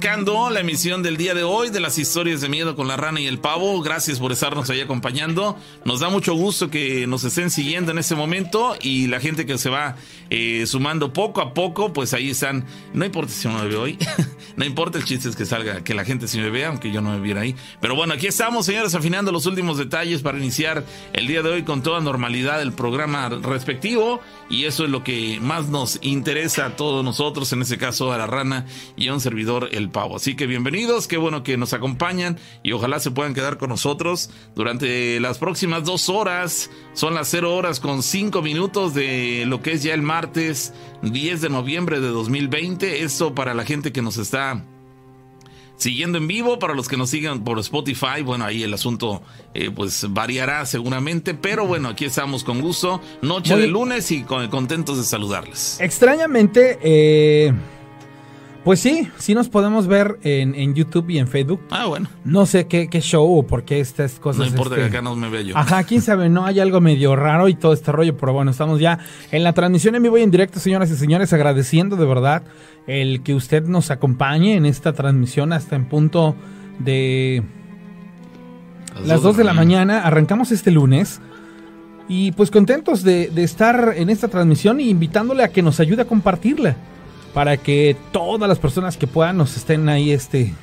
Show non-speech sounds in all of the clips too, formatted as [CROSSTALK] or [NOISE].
arrancando la emisión del día de hoy de las historias de miedo con la rana y el pavo. Gracias por estarnos ahí acompañando. Nos da mucho gusto que nos estén siguiendo en este momento y la gente que se va eh, sumando poco a poco, pues ahí están. No importa si uno me ve hoy, [LAUGHS] no importa el chiste es que salga, que la gente sí me vea, aunque yo no me viera ahí. Pero bueno, aquí estamos, señores, afinando los últimos detalles para iniciar el día de hoy con toda normalidad el programa respectivo y eso es lo que más nos interesa a todos nosotros, en este caso a la rana y a un servidor el pavo. Así que bienvenidos, qué bueno que nos acompañan y ojalá se puedan quedar con nosotros durante las próximas dos horas. Son las cero horas con cinco minutos de lo que es ya el martes 10 de noviembre de 2020. Esto para la gente que nos está siguiendo en vivo. Para los que nos sigan por Spotify, bueno, ahí el asunto eh, pues variará seguramente. Pero bueno, aquí estamos con gusto. Noche Muy- de lunes y con- contentos de saludarles. Extrañamente, eh, pues sí, sí nos podemos ver en, en YouTube y en Facebook. Ah, bueno. No sé qué, qué show o por qué estas cosas. No importa este, que acá no me vea yo. Ajá, quién sabe, no hay algo medio raro y todo este rollo, pero bueno, estamos ya en la transmisión en vivo y en directo, señoras y señores, agradeciendo de verdad el que usted nos acompañe en esta transmisión hasta en punto de las 2 de la mañana. Arrancamos este lunes y pues contentos de, de estar en esta transmisión y invitándole a que nos ayude a compartirla para que todas las personas que puedan nos estén ahí este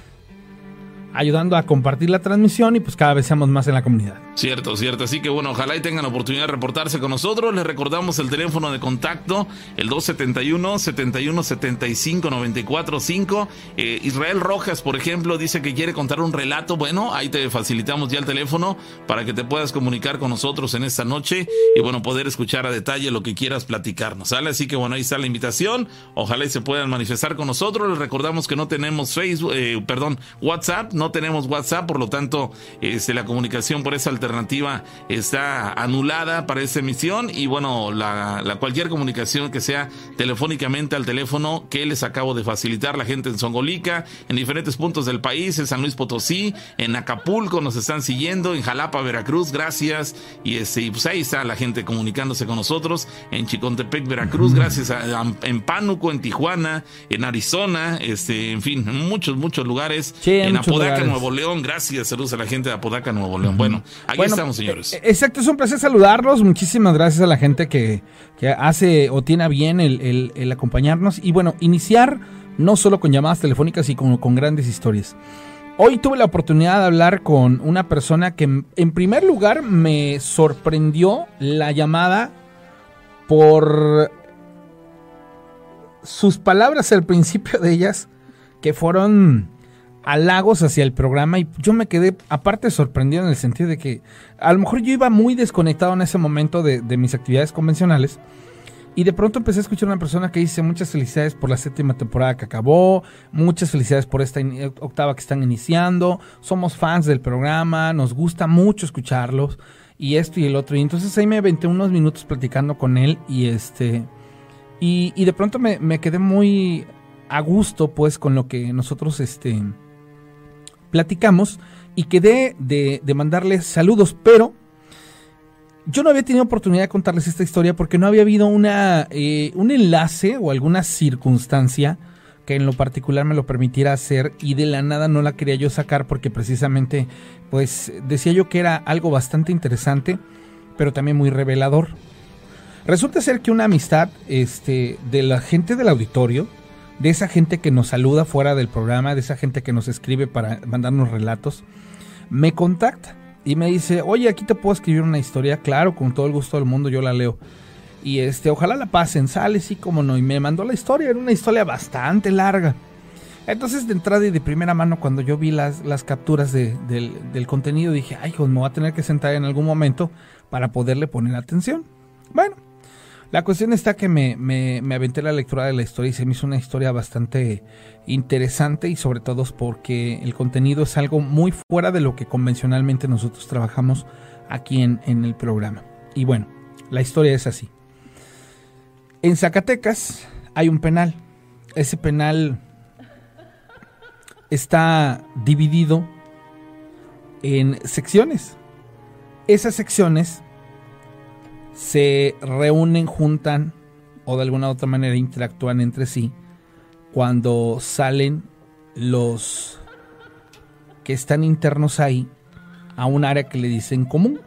ayudando a compartir la transmisión y pues cada vez seamos más en la comunidad. Cierto, cierto. Así que bueno, ojalá y tengan oportunidad de reportarse con nosotros. Les recordamos el teléfono de contacto, el 271 71 75 94 5. Eh, Israel Rojas, por ejemplo, dice que quiere contar un relato. Bueno, ahí te facilitamos ya el teléfono para que te puedas comunicar con nosotros en esta noche y bueno, poder escuchar a detalle lo que quieras platicarnos. ¿Sale? Así que bueno, ahí está la invitación. Ojalá y se puedan manifestar con nosotros. Les recordamos que no tenemos Facebook, eh, perdón, WhatsApp, no tenemos WhatsApp, por lo tanto, este, la comunicación por esa alternativa está anulada para esta emisión y bueno, la, la cualquier comunicación que sea telefónicamente al teléfono que les acabo de facilitar la gente en Songolica, en diferentes puntos del país, en San Luis Potosí, en Acapulco nos están siguiendo, en Jalapa, Veracruz, gracias y este, y pues ahí está la gente comunicándose con nosotros, en Chicontepec, Veracruz, gracias a, a- en Pánuco, en Tijuana, en Arizona, este, en fin, en muchos, muchos lugares, Sí, en en muchos Apodaca, lugares. Nuevo León, gracias, saludos a la gente de Apodaca, Nuevo León. Bueno, aquí Bueno, estamos, señores. eh, Exacto, es un placer saludarlos. Muchísimas gracias a la gente que, que hace o tiene a bien el, el- el acompañarnos. Y bueno, iniciar no solo con llamadas telefónicas, sino con, con grandes historias. Hoy tuve la oportunidad de hablar con una persona que en primer lugar me sorprendió la llamada por sus palabras al principio de ellas, que fueron halagos hacia el programa y yo me quedé aparte sorprendido en el sentido de que a lo mejor yo iba muy desconectado en ese momento de, mis actividades convencionales y de pronto empecé a escuchar a una persona que dice muchas felicidades por la séptima temporada que acabó, muchas felicidades por esta in- octava que están iniciando, somos fans del programa, nos gusta mucho escucharlos y esto y el otro. Y entonces ahí me aventé unos minutos platicando con él y este y, y de pronto me, me quedé muy a gusto pues con lo que nosotros este platicamos y quedé de, de mandarles saludos, pero yo no había tenido oportunidad de contarles esta historia porque no había habido una, eh, un enlace o alguna circunstancia que en lo particular me lo permitiera hacer y de la nada no la quería yo sacar porque precisamente pues decía yo que era algo bastante interesante pero también muy revelador. Resulta ser que una amistad este, de la gente del auditorio, de esa gente que nos saluda fuera del programa, de esa gente que nos escribe para mandarnos relatos, me contacta y me dice, oye, aquí te puedo escribir una historia, claro, con todo el gusto del mundo yo la leo. Y este, ojalá la pasen, sale, sí, como no. Y me mandó la historia, era una historia bastante larga. Entonces, de entrada y de primera mano, cuando yo vi las, las capturas de- del, del contenido, dije, ay, pues me voy a tener que sentar en algún momento para poderle poner atención. Bueno, la cuestión está que me, me, me aventé la lectura de la historia y se me hizo una historia bastante interesante y sobre todo porque el contenido es algo muy fuera de lo que convencionalmente nosotros trabajamos aquí en, en el programa. Y bueno, la historia es así. En Zacatecas hay un penal. Ese penal está dividido en secciones. Esas secciones se reúnen, juntan o de alguna u otra manera interactúan entre sí cuando salen los que están internos ahí a un área que le dicen común.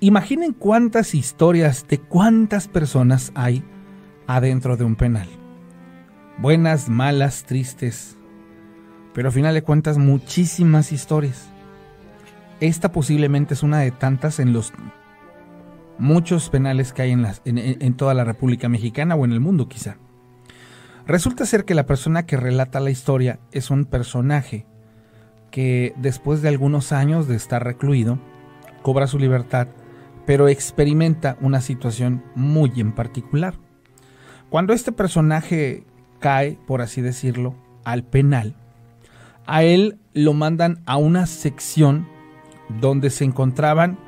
Imaginen cuántas historias de cuántas personas hay adentro de un penal. Buenas, malas, tristes, pero al final de cuentas muchísimas historias. Esta posiblemente es una de tantas en los muchos penales que hay en, toda la República Mexicana o en el mundo quizá. Resulta ser que la persona que relata la historia es un personaje que después de algunos años de estar recluido, cobra su libertad, pero experimenta una situación muy en particular. Cuando este personaje cae, por así decirlo, al penal, a él lo mandan a una sección donde se encontraban,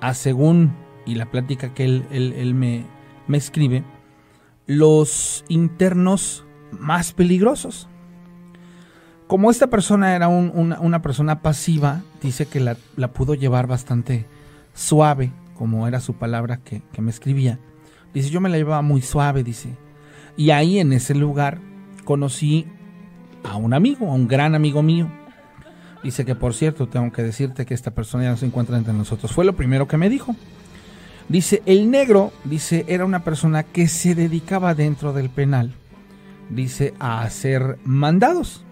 a según y la plática que él, me, escribe, los internos más peligrosos. Como esta persona era una, persona pasiva, dice que la, pudo llevar bastante suave, como era su palabra que, que me escribía. Dice, yo me la llevaba muy suave, dice. Y ahí en ese lugar conocí a un amigo, a un gran amigo mío. Dice que por cierto, tengo que decirte que esta persona ya no se encuentra entre nosotros. Fue lo primero que me dijo. Dice, el negro, dice, era una persona que se dedicaba dentro del penal, dice, a hacer mandados.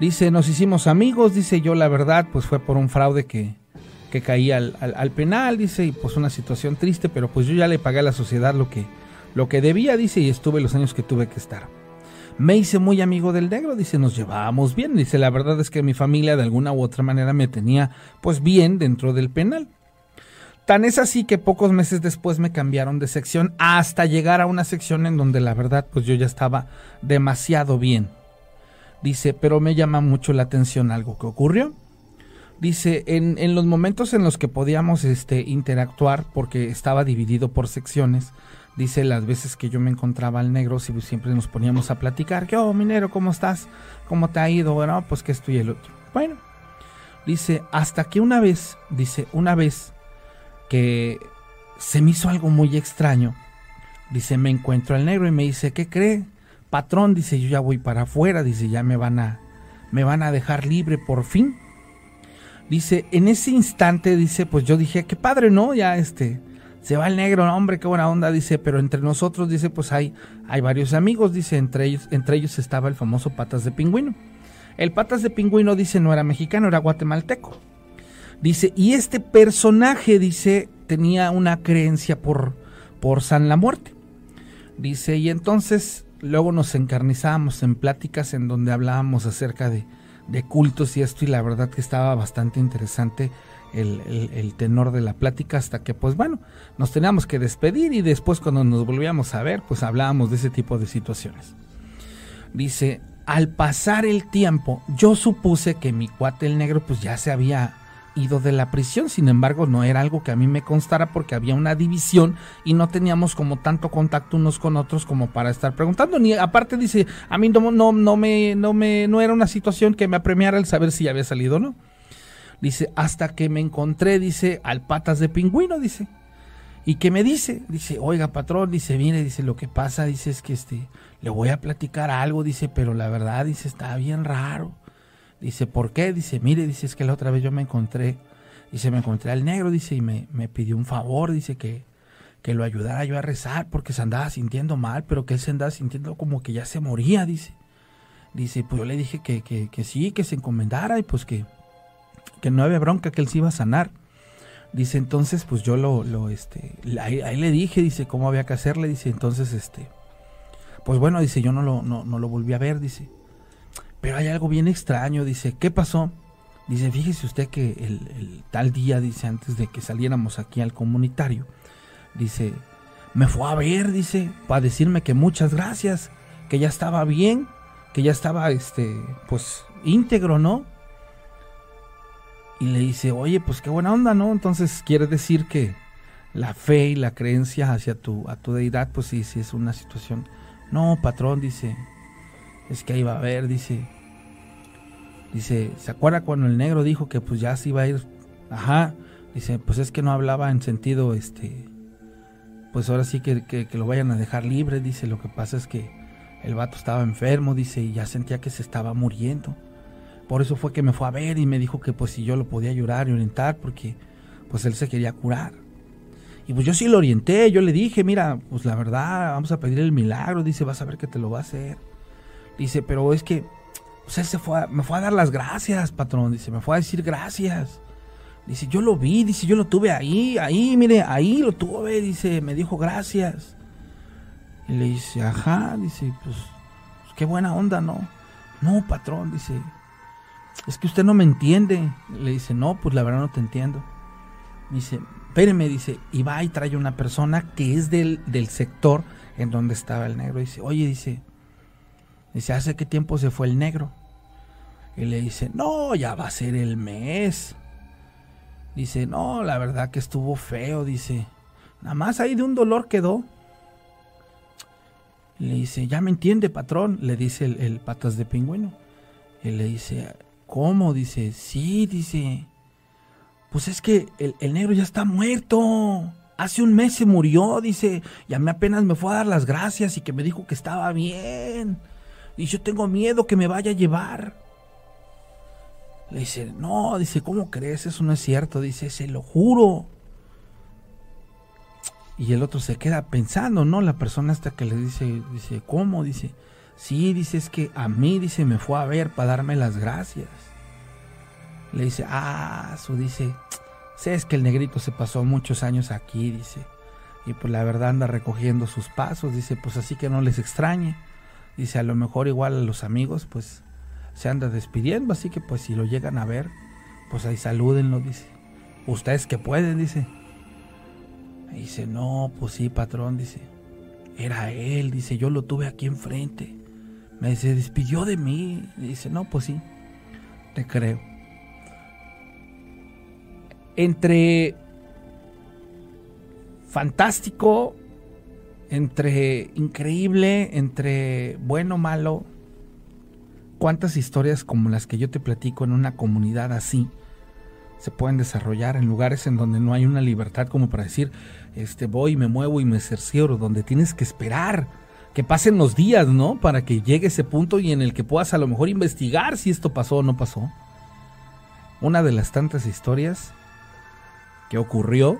Dice, nos hicimos amigos, dice yo la verdad, pues fue por un fraude que, que caí al, al, penal, dice, y pues una situación triste, pero pues yo ya le pagué a la sociedad lo que, lo que debía, dice, y estuve los años que tuve que estar. Me hice muy amigo del negro, dice, nos llevábamos bien, dice, la verdad es que mi familia de alguna u otra manera me tenía pues bien dentro del penal. Tan es así que pocos meses después me cambiaron de sección hasta llegar a una sección en donde la verdad pues yo ya estaba demasiado bien. Dice, pero me llama mucho la atención algo que ocurrió. Dice, en, en los momentos en los que podíamos este, interactuar, porque estaba dividido por secciones, dice, las veces que yo me encontraba al negro, siempre nos poníamos a platicar, ¿qué oh, minero, cómo estás? ¿Cómo te ha ido? Bueno, pues que estoy el otro. Bueno, dice, hasta que una vez, dice, una vez que se me hizo algo muy extraño. Dice, me encuentro al negro y me dice, ¿qué cree? Patrón, dice, yo ya voy para afuera, dice, ya me van a, me van a dejar libre por fin. Dice, en ese instante, dice, pues yo dije, qué padre, ¿no? Ya este, se va el negro, hombre, qué buena onda, dice, pero entre nosotros, dice, pues hay, hay varios amigos, dice, entre ellos, entre ellos estaba el famoso Patas de Pingüino. El Patas de Pingüino, dice, no era mexicano, era guatemalteco. Dice, y este personaje, dice, tenía una creencia por, por San la Muerte. Dice, y entonces luego nos encarnizábamos en pláticas en donde hablábamos acerca de, de cultos y esto, y la verdad que estaba bastante interesante el, el, tenor de la plática hasta que, pues bueno, nos teníamos que despedir y después cuando nos volvíamos a ver, pues hablábamos de ese tipo de situaciones. Dice, al pasar el tiempo, yo supuse que mi cuate el negro pues ya se había ido de la prisión. Sin embargo, no era algo que a mí me constara porque había una división y no teníamos como tanto contacto unos con otros como para estar preguntando. Ni aparte dice, a mí no, no, no me, no me, no era una situación que me apremiara el saber si había salido o no. Dice, hasta que me encontré, dice, al patas de pingüino, dice. ¿Y qué me dice? Dice, oiga, patrón, dice, mire, dice, lo que pasa, dice, es que este, le voy a platicar algo, dice, pero la verdad, dice, está bien raro. Dice, ¿por qué? Dice, mire, dice, es que la otra vez yo me encontré, dice, me encontré al negro, dice, y me, me pidió un favor, dice que, que lo ayudara yo a rezar porque se andaba sintiendo mal, pero que él se andaba sintiendo como que ya se moría, dice. Dice, pues yo le dije que, que, que sí, que se encomendara y pues que, que no había bronca, que él se iba a sanar. Dice, entonces, pues yo lo, lo este, ahí, ahí, le dije, dice, cómo había que hacerle, dice, entonces, este, pues bueno, dice, yo no lo, no, no lo volví a ver, dice. Pero hay algo bien extraño, dice, ¿qué pasó? Dice, fíjese usted que el, tal día, dice, antes de que saliéramos aquí al comunitario, dice, me fue a ver, dice, para decirme que muchas gracias, que ya estaba bien, que ya estaba, este, pues, íntegro, ¿no? Y le dice, oye, pues qué buena onda, ¿no? Entonces quiere decir que la fe y la creencia hacia tu, a tu deidad, pues sí, sí es una situación. No, patrón, dice, es que ahí va a ver, dice, Dice, ¿se acuerda cuando el negro dijo que pues ya se iba a ir? Ajá. Dice, pues es que no hablaba en sentido, este, pues ahora sí que, que, lo vayan a dejar libre. Dice, lo que pasa es que el vato estaba enfermo, dice, y ya sentía que se estaba muriendo. Por eso fue que me fue a ver y me dijo que pues si yo lo podía ayudar y orientar, porque pues él se quería curar. Y pues yo sí lo orienté, yo le dije, mira, pues la verdad, vamos a pedir el milagro, dice, vas a ver que te lo va a hacer. Dice, pero es que, pues él se fue me fue a dar las gracias, patrón, dice, me fue a decir gracias. Dice, yo lo vi, dice, yo lo tuve ahí, ahí, mire, ahí lo tuve, dice, me dijo gracias. Y le dice, ajá, dice, pues, pues, qué buena onda, ¿no? No, patrón, dice, es que usted no me entiende. Le dice, no, pues la verdad no te entiendo. Dice, espéreme, dice, y va y trae una persona que es del, del sector en donde estaba el negro. Dice, oye, dice, dice, ¿hace qué tiempo se fue el negro? Y le dice, no, ya va a ser el mes. Dice, no, la verdad que estuvo feo, dice. Nada más ahí de un dolor quedó. Le dice, ya me entiende, patrón, le dice el, patas de pingüino. Y le dice, ¿cómo? Dice, sí, dice. Pues es que el, el, negro ya está muerto. Hace un mes se murió, dice. Y a mí apenas me fue a dar las gracias y que me dijo que estaba bien. Y yo tengo miedo que me vaya a llevar. Le dice, no, dice, ¿cómo crees? Eso no es cierto. Dice, se lo juro. Y el otro se queda pensando, ¿no? La persona hasta que le dice, dice, ¿cómo? Dice, sí, dice, es que a mí, dice, me fue a ver para darme las gracias. Le dice, ah, su dice, sé es que el negrito se pasó muchos años aquí, dice. Y pues la verdad anda recogiendo sus pasos, dice, pues así que no les extrañe. Dice, a lo mejor igual a los amigos, pues se anda despidiendo, así que pues si lo llegan a ver, pues ahí salúdenlo, dice. Ustedes que pueden, dice. Dice, no, pues sí, patrón, dice. Era él, dice, yo lo tuve aquí enfrente. Me dice, despidió de mí. dice, no, pues sí, te creo. Entre fantástico, entre increíble, entre bueno, malo, cuántas historias como las que yo te platico en una comunidad así se pueden desarrollar en lugares en donde no hay una libertad como para decir, este voy, me muevo y me cercioro, donde tienes que esperar que pasen los días, ¿no? Para que llegue ese punto y en el que puedas a lo mejor investigar si esto pasó o no pasó. Una de las tantas historias que ocurrió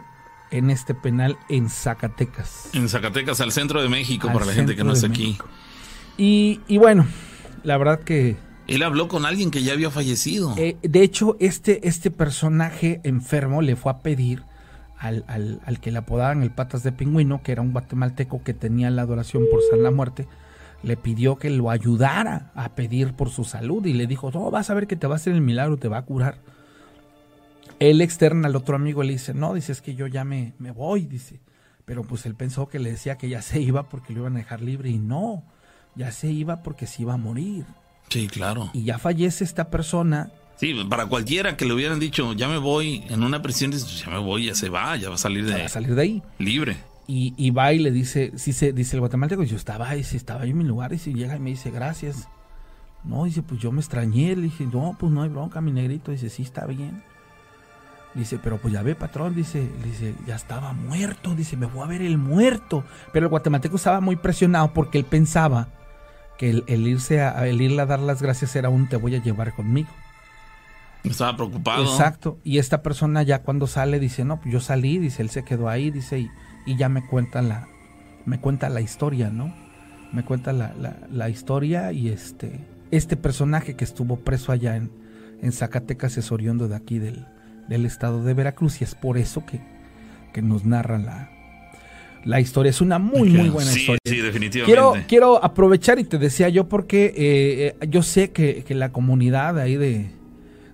en este penal en Zacatecas. En Zacatecas, al centro de México, para la gente que no está aquí. Y, y bueno, la verdad que... Él habló con alguien que ya había fallecido. Eh, de hecho, este, este personaje enfermo le fue a pedir al, al, que le apodaban el Patas de Pingüino, que era un guatemalteco que tenía la adoración por San la Muerte, le pidió que lo ayudara a pedir por su salud y le dijo, no, vas a ver que te va a hacer el milagro, te va a curar. Él externa al otro amigo le dice, no, dice, es que yo ya me, me voy, dice. Pero pues él pensó que le decía que ya se iba porque lo iban a dejar libre y no ya se iba porque se iba a morir. Sí, claro. Y ya fallece esta persona. Sí, para cualquiera que le hubieran dicho, ya me voy en una prisión, ya me voy, ya se va, ya va a salir de, va a salir de ahí. Libre. Y, y va y le dice, sí se, dice el guatemalteco, yo estaba ahí, si estaba ahí en mi lugar, y si llega y me dice, gracias. No, dice, pues yo me extrañé, le dije, no, pues no hay bronca, mi negrito, dice, sí está bien. Dice, pero pues ya ve, patrón, dice, dice, ya estaba muerto, dice, me voy a ver el muerto. Pero el guatemalteco estaba muy presionado porque él pensaba que el, irse a, el irle a dar las gracias era un te voy a llevar conmigo. Estaba preocupado. Exacto. Y esta persona ya cuando sale dice, no, pues yo salí, dice, él se quedó ahí, dice, y, y ya me cuenta la, me cuenta la historia, ¿no? Me cuenta la, la, historia y este, este personaje que estuvo preso allá en, en Zacatecas es oriundo de aquí del, del estado de Veracruz y es por eso que, que nos narra la, la historia. Es una muy, muy buena historia. Sí, definitivamente. Quiero, quiero aprovechar y te decía yo porque eh, eh, yo sé que, la comunidad ahí de,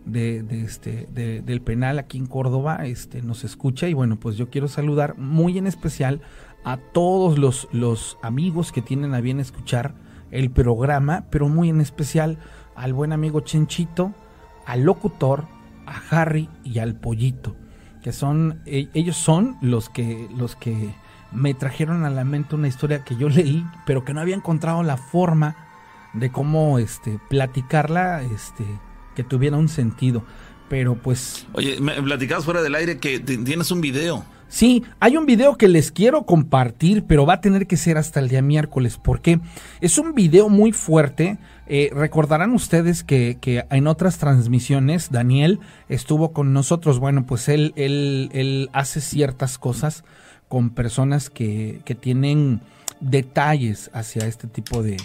de, este, del penal aquí en Córdoba este, nos escucha y bueno, pues yo quiero saludar muy en especial a todos los, los amigos que tienen a bien escuchar el programa, pero muy en especial al buen amigo Chenchito, al locutor, a Harry y al Pollito, que son, e, ellos son los que, los que me trajeron a la mente una historia que yo leí, pero que no había encontrado la forma de cómo este, platicarla este, que tuviera un sentido. Pero pues... Oye, me platicabas fuera del aire que tienes un video. Sí, hay un video que les quiero compartir, pero va a tener que ser hasta el día miércoles, porque es un video muy fuerte. Eh, recordarán ustedes que, que, en otras transmisiones Daniel estuvo con nosotros. Bueno, pues él, él, él hace ciertas cosas con personas que, que tienen detalles hacia este tipo de,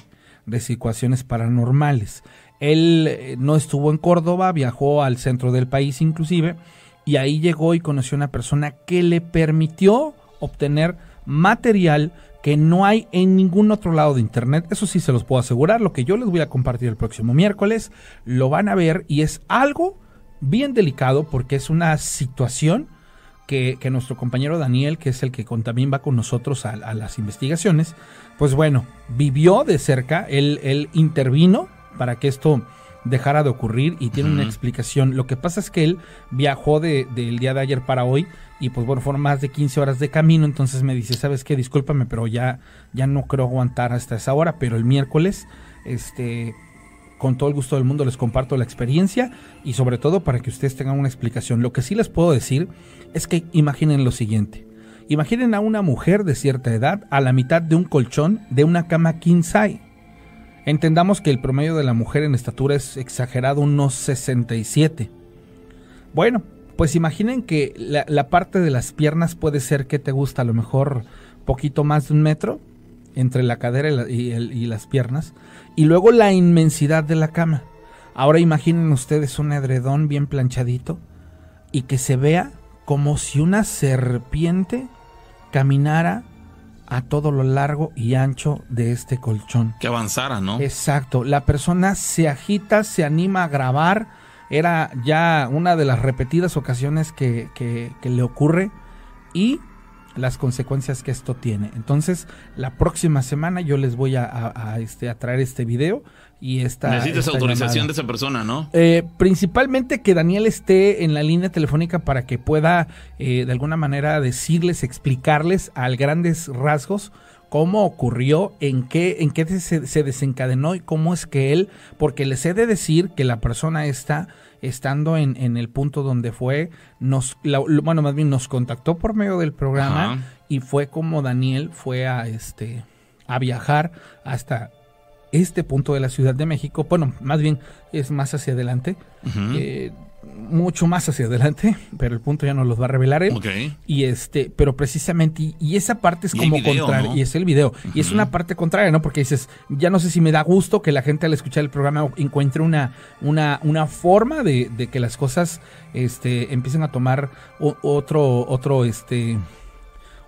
de situaciones paranormales. Él eh, no estuvo en Córdoba, viajó al centro del país inclusive y ahí llegó y conoció a una persona que le permitió obtener material que no hay en ningún otro lado de internet. Eso sí se los puedo asegurar. Lo que yo les voy a compartir el próximo miércoles lo van a ver y es algo bien delicado porque es una situación que, nuestro compañero Daniel, que es el que también va con nosotros a, las investigaciones, pues bueno, vivió de cerca, él, él intervino para que esto dejara de ocurrir y tiene una explicación. Lo que pasa es que él viajó del de, día de ayer para hoy y pues bueno, fueron más de 15 horas de camino, entonces me dice, ¿sabes qué? Discúlpame, pero ya, ya no creo aguantar hasta esa hora, pero el miércoles, este, con todo el gusto del mundo les comparto la experiencia y sobre todo para que ustedes tengan una explicación. Lo que sí les puedo decir es que imaginen lo siguiente. Imaginen a una mujer de cierta edad a la mitad de un colchón de una cama king size Entendamos que el promedio de la mujer en estatura es exagerado, unos 67. Bueno, pues imaginen que la, parte de las piernas puede ser que te gusta a lo mejor poquito más de un metro entre la cadera y, las piernas. Y luego la inmensidad de la cama. Ahora imaginen ustedes un edredón bien planchadito y que se vea como si una serpiente caminara a todo lo largo y ancho de este colchón. Que avanzara, ¿no? Exacto. La persona se agita, se anima a grabar. Era ya una de las repetidas ocasiones que, que, que le ocurre. Y las consecuencias que esto tiene. Entonces, la próxima semana yo les voy a, este, a traer este video y esta... Necesitas autorización de esa persona, ¿no? Eh, principalmente que Daniel esté en la línea telefónica para que pueda eh, de alguna manera decirles, explicarles al grandes rasgos cómo ocurrió, en qué, en qué se, se, desencadenó y cómo es que él, porque les he de decir que la persona está estando en, en el punto donde fue, nos, bueno, más bien nos contactó por medio del programa y fue como Daniel fue a este a viajar hasta este punto de la Ciudad de México, bueno, más bien es más hacia adelante, mucho más hacia adelante, pero el punto ya nos los va a revelar él. Y este, pero precisamente, y, esa parte es como contraria, y es el video, y es una parte contraria, ¿no? Porque dices, ya no sé si me da gusto que la gente al escuchar el programa encuentre una, una, una forma de, de que las cosas este, empiecen a tomar otro, otro, este,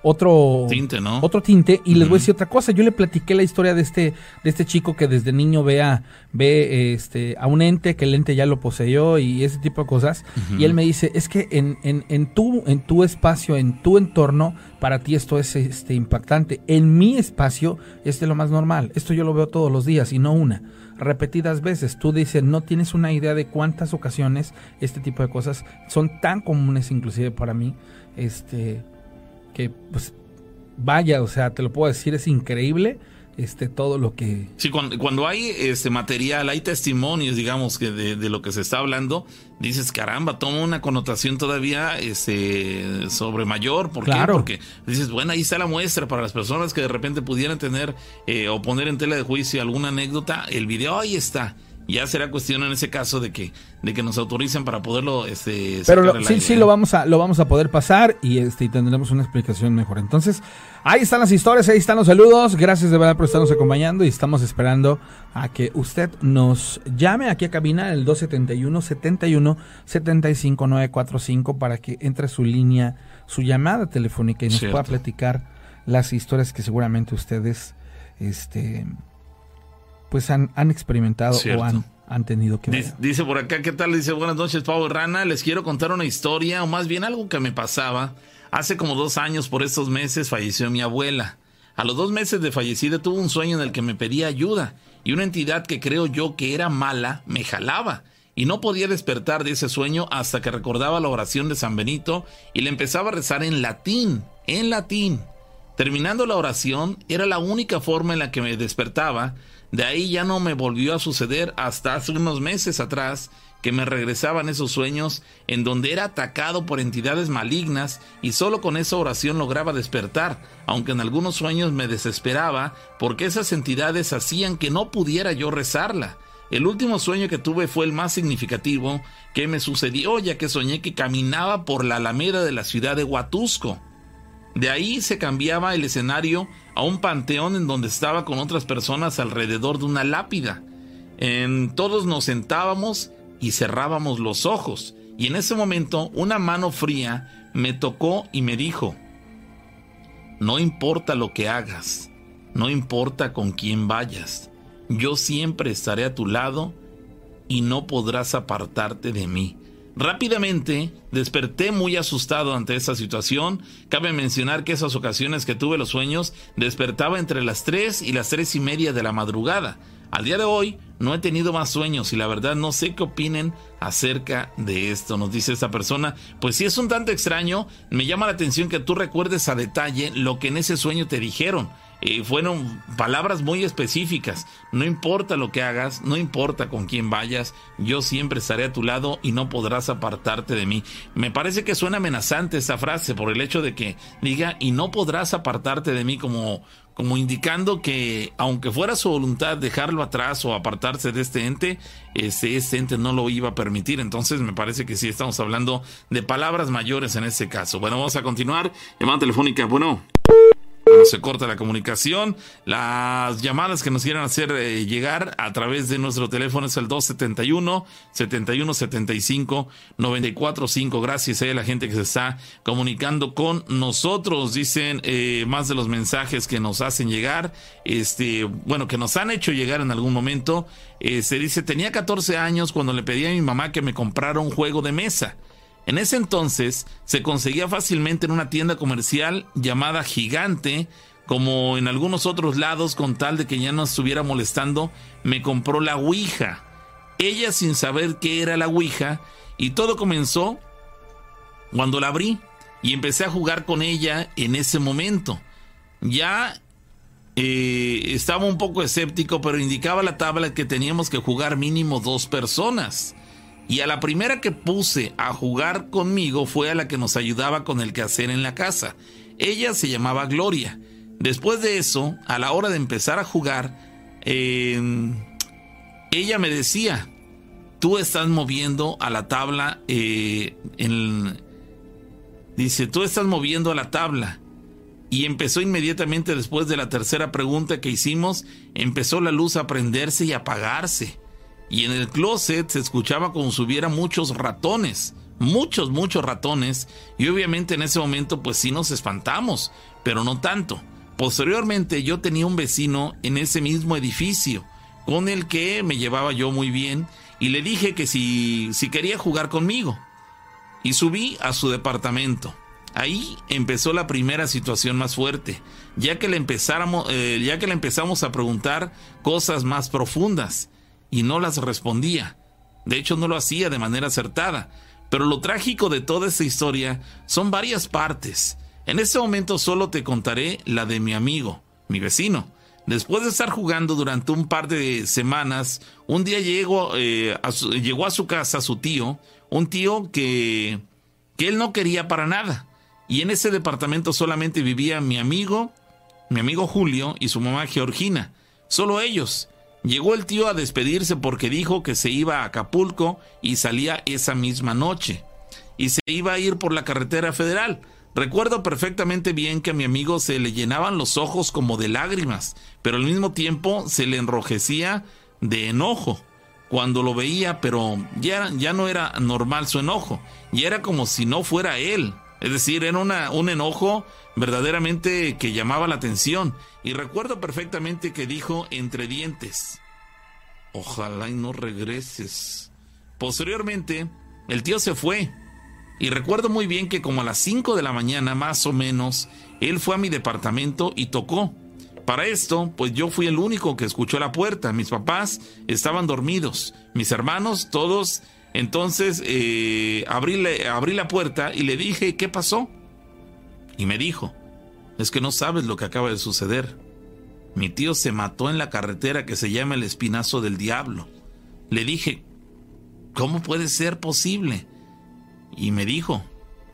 otro tinte, ¿no? Otro tinte y les voy a decir otra cosa. Yo le platiqué la historia de este de este chico que desde niño vea ve este a un ente que el ente ya lo poseyó y ese tipo de cosas y él me dice, "Es que en, en, en tu en tu espacio, en tu entorno, para ti esto es este impactante. En mi espacio es de lo más normal. Esto yo lo veo todos los días y no una." repetidas veces. Tú dices, no tienes una idea de cuántas ocasiones este tipo de cosas son tan comunes inclusive para mí. Este, que pues vaya, o sea, te lo puedo decir, es increíble este todo lo que sí cuando, hay este material hay testimonios digamos que de, lo que se está hablando dices caramba toma una connotación todavía este sobre mayor ¿por qué? porque dices bueno ahí está la muestra para las personas que de repente pudieran tener eh, o poner en tela de juicio alguna anécdota el video ahí está ya será cuestión en ese caso de que de que nos autoricen para poderlo este pero sí sí lo vamos a lo vamos a poder pasar y este y tendremos una explicación mejor. Entonces ahí están las historias ahí están los saludos. Gracias de verdad por estarnos acompañando y estamos esperando a que usted nos llame aquí a cabina el 271 71 75 945 para que entre su línea su llamada telefónica y nos pueda platicar las historias que seguramente ustedes este pues han, han experimentado o han, han, tenido que dice, Dice por acá, ¿qué tal? Dice, buenas noches, Pablo Rana. Les quiero contar una historia, o más bien algo que me pasaba. Hace como dos años, por estos meses, falleció mi abuela. A los dos meses de fallecida tuve un sueño en el que me pedía ayuda y una entidad que creo yo que era mala me jalaba y no podía despertar de ese sueño hasta que recordaba la oración de San Benito y le empezaba a rezar en latín, en latín. Terminando la oración era la única forma en la que me despertaba de ahí ya no me volvió a suceder hasta hace unos meses atrás que me regresaban esos sueños en donde era atacado por entidades malignas y solo con esa oración lograba despertar, aunque en algunos sueños me desesperaba porque esas entidades hacían que no pudiera yo rezarla. El último sueño que tuve fue el más significativo que me sucedió ya que soñé que caminaba por la alameda de la ciudad de Huatusco. De ahí se cambiaba el escenario a un panteón en donde estaba con otras personas alrededor de una lápida. En todos nos sentábamos y cerrábamos los ojos, y en ese momento una mano fría me tocó y me dijo, no importa lo que hagas, no importa con quién vayas, yo siempre estaré a tu lado y no podrás apartarte de mí. Rápidamente desperté muy asustado ante esa situación. Cabe mencionar que esas ocasiones que tuve los sueños despertaba entre las 3 y las 3 y media de la madrugada. Al día de hoy no he tenido más sueños y la verdad no sé qué opinen acerca de esto, nos dice esta persona. Pues si es un tanto extraño, me llama la atención que tú recuerdes a detalle lo que en ese sueño te dijeron. Fueron palabras muy específicas. No importa lo que hagas, no importa con quién vayas, yo siempre estaré a tu lado y no podrás apartarte de mí. Me parece que suena amenazante esa frase por el hecho de que diga y no podrás apartarte de mí como como indicando que aunque fuera su voluntad dejarlo atrás o apartarse de este ente, este ente no lo iba a permitir. Entonces me parece que sí estamos hablando de palabras mayores en este caso. Bueno, vamos a continuar. Llamada telefónica, bueno se corta la comunicación. Las llamadas que nos quieran hacer eh, llegar a través de nuestro teléfono es el 271 7175 945. Gracias a la gente que se está comunicando con nosotros. Dicen eh, más de los mensajes que nos hacen llegar. Este, bueno, que nos han hecho llegar en algún momento. Eh, se dice, tenía 14 años cuando le pedí a mi mamá que me comprara un juego de mesa. En ese entonces se conseguía fácilmente en una tienda comercial llamada Gigante, como en algunos otros lados, con tal de que ya no estuviera molestando, me compró la Ouija. Ella sin saber qué era la Ouija, y todo comenzó cuando la abrí y empecé a jugar con ella en ese momento. Ya eh, estaba un poco escéptico, pero indicaba la tabla que teníamos que jugar mínimo dos personas. Y a la primera que puse a jugar conmigo fue a la que nos ayudaba con el quehacer en la casa. Ella se llamaba Gloria. Después de eso, a la hora de empezar a jugar, em, ella me decía, tú estás moviendo a la tabla, eh, dice, tú estás moviendo a la tabla. Y empezó inmediatamente después de la tercera pregunta que hicimos, empezó la luz a prenderse y apagarse y en el closet se escuchaba como si hubiera muchos ratones, muchos, muchos ratones, y obviamente en ese momento pues sí nos espantamos, pero no tanto. Posteriormente yo tenía un vecino en ese mismo edificio, con el que me llevaba yo muy bien, y le dije que si, si quería jugar conmigo. Y subí a su departamento. Ahí empezó la primera situación más fuerte, ya que le, empezáramos, eh, ya que le empezamos a preguntar cosas más profundas y no las respondía. De hecho, no lo hacía de manera acertada. Pero lo trágico de toda esta historia son varias partes. En este momento solo te contaré la de mi amigo, mi vecino. Después de estar jugando durante un par de semanas, un día llegó, eh, a su, llegó a su casa su tío, un tío que, que él no quería para nada. Y en ese departamento solamente vivía mi amigo, mi amigo Julio y su mamá Georgina. Solo ellos. Llegó el tío a despedirse porque dijo que se iba a Acapulco y salía esa misma noche. Y se iba a ir por la carretera federal. Recuerdo perfectamente bien que a mi amigo se le llenaban los ojos como de lágrimas, pero al mismo tiempo se le enrojecía de enojo cuando lo veía, pero ya, ya no era normal su enojo, y era como si no fuera él. Es decir, era una, un enojo verdaderamente que llamaba la atención. Y recuerdo perfectamente que dijo entre dientes, ojalá y no regreses. Posteriormente, el tío se fue. Y recuerdo muy bien que como a las 5 de la mañana más o menos, él fue a mi departamento y tocó. Para esto, pues yo fui el único que escuchó la puerta. Mis papás estaban dormidos. Mis hermanos, todos. Entonces, eh, abrí, abrí la puerta y le dije, ¿qué pasó? y me dijo, es que no sabes lo que acaba de suceder. Mi tío se mató en la carretera que se llama el Espinazo del Diablo. Le dije, ¿cómo puede ser posible? Y me dijo,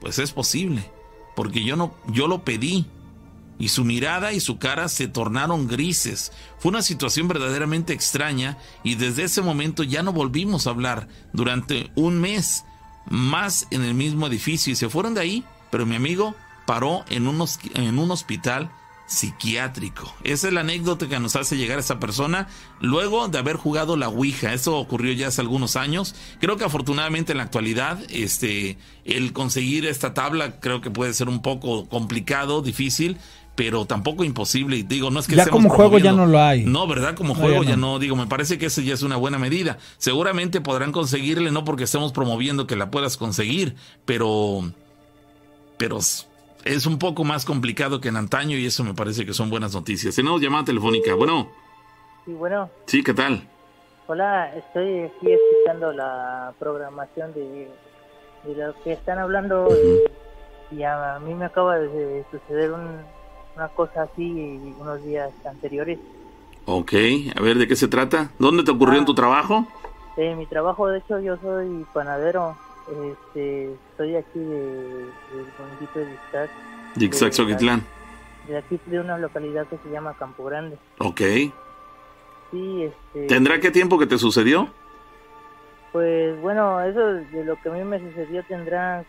pues es posible, porque yo no, yo lo pedí. Y su mirada y su cara se tornaron grises. Fue una situación verdaderamente extraña y desde ese momento ya no volvimos a hablar durante un mes más en el mismo edificio y se fueron de ahí, pero mi amigo paró en un, en un hospital psiquiátrico. Esa es la anécdota que nos hace llegar a esa persona luego de haber jugado la Ouija. Eso ocurrió ya hace algunos años. Creo que afortunadamente en la actualidad, este, el conseguir esta tabla creo que puede ser un poco complicado, difícil, pero tampoco imposible. Y digo, no es que ya como juego ya no lo hay. No, ¿verdad? Como juego ya no. Digo, me parece que eso ya es una buena medida. Seguramente podrán conseguirle, no porque estemos promoviendo que la puedas conseguir, pero, pero es un poco más complicado que en antaño y eso me parece que son buenas noticias. Tenemos llamada telefónica. Bueno. Sí, bueno. Sí, ¿qué tal? Hola, estoy aquí escuchando la programación de, de lo que están hablando y a mí me acaba de suceder una cosa así unos días anteriores. Ok, a ver, ¿de qué se trata? ¿Dónde te ocurrió en ah. tu trabajo? En mi trabajo, de hecho, yo soy panadero este, estoy aquí de, del municipio de Ixtac. De Ixtac, De aquí de una localidad que se llama Campo Grande. Ok. Sí, este... ¿Tendrá qué tiempo que te sucedió? Pues bueno, eso de lo que a mí me sucedió tendrá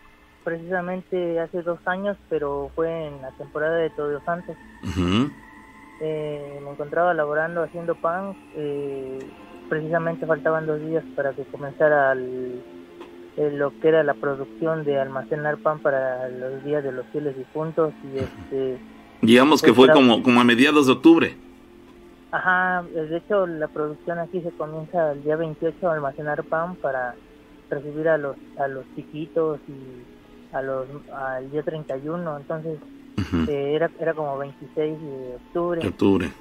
precisamente hace dos años, pero fue en la temporada de Todos Santos. eh, me encontraba laborando haciendo pan. Eh, precisamente faltaban dos días para que comenzara el lo que era la producción de almacenar pan para los días de los fieles difuntos y este digamos que fue como como a mediados de octubre ajá de hecho la producción aquí se comienza el día 28 a almacenar pan para recibir a los a los chiquitos y a los al día 31 entonces eh, era era como 26 de octubre. Octubre.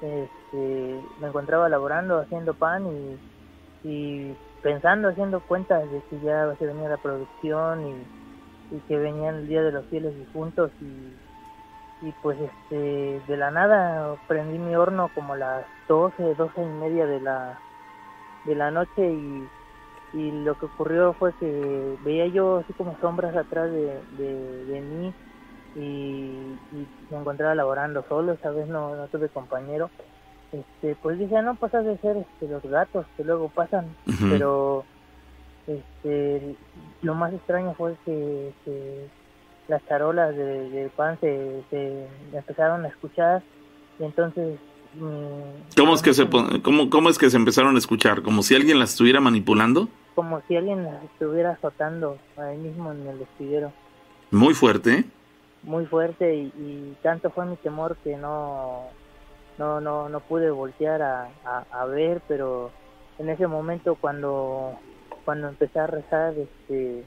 Este me encontraba laborando haciendo pan y, y pensando, haciendo cuentas de que ya se venía la producción y, y que venían el Día de los Fieles Difuntos y, y pues este de la nada prendí mi horno como a las 12, 12 y media de la, de la noche y, y lo que ocurrió fue que veía yo así como sombras atrás de, de, mí y, y, me encontraba laborando solo, esa vez no, no tuve compañero este pues dije no pasas de ser este, los gatos que luego pasan pero este lo más extraño fue que, las charolas de, pan se, empezaron a escuchar y entonces ¿Cómo es que se cómo, cómo es que se empezaron a escuchar? ¿Como si alguien las estuviera manipulando? Como si alguien las estuviera azotando ahí mismo en el vestidero. Muy fuerte. Muy fuerte y tanto fue mi temor que no no no no pude voltear a, a, ver pero en ese momento cuando cuando empecé a rezar este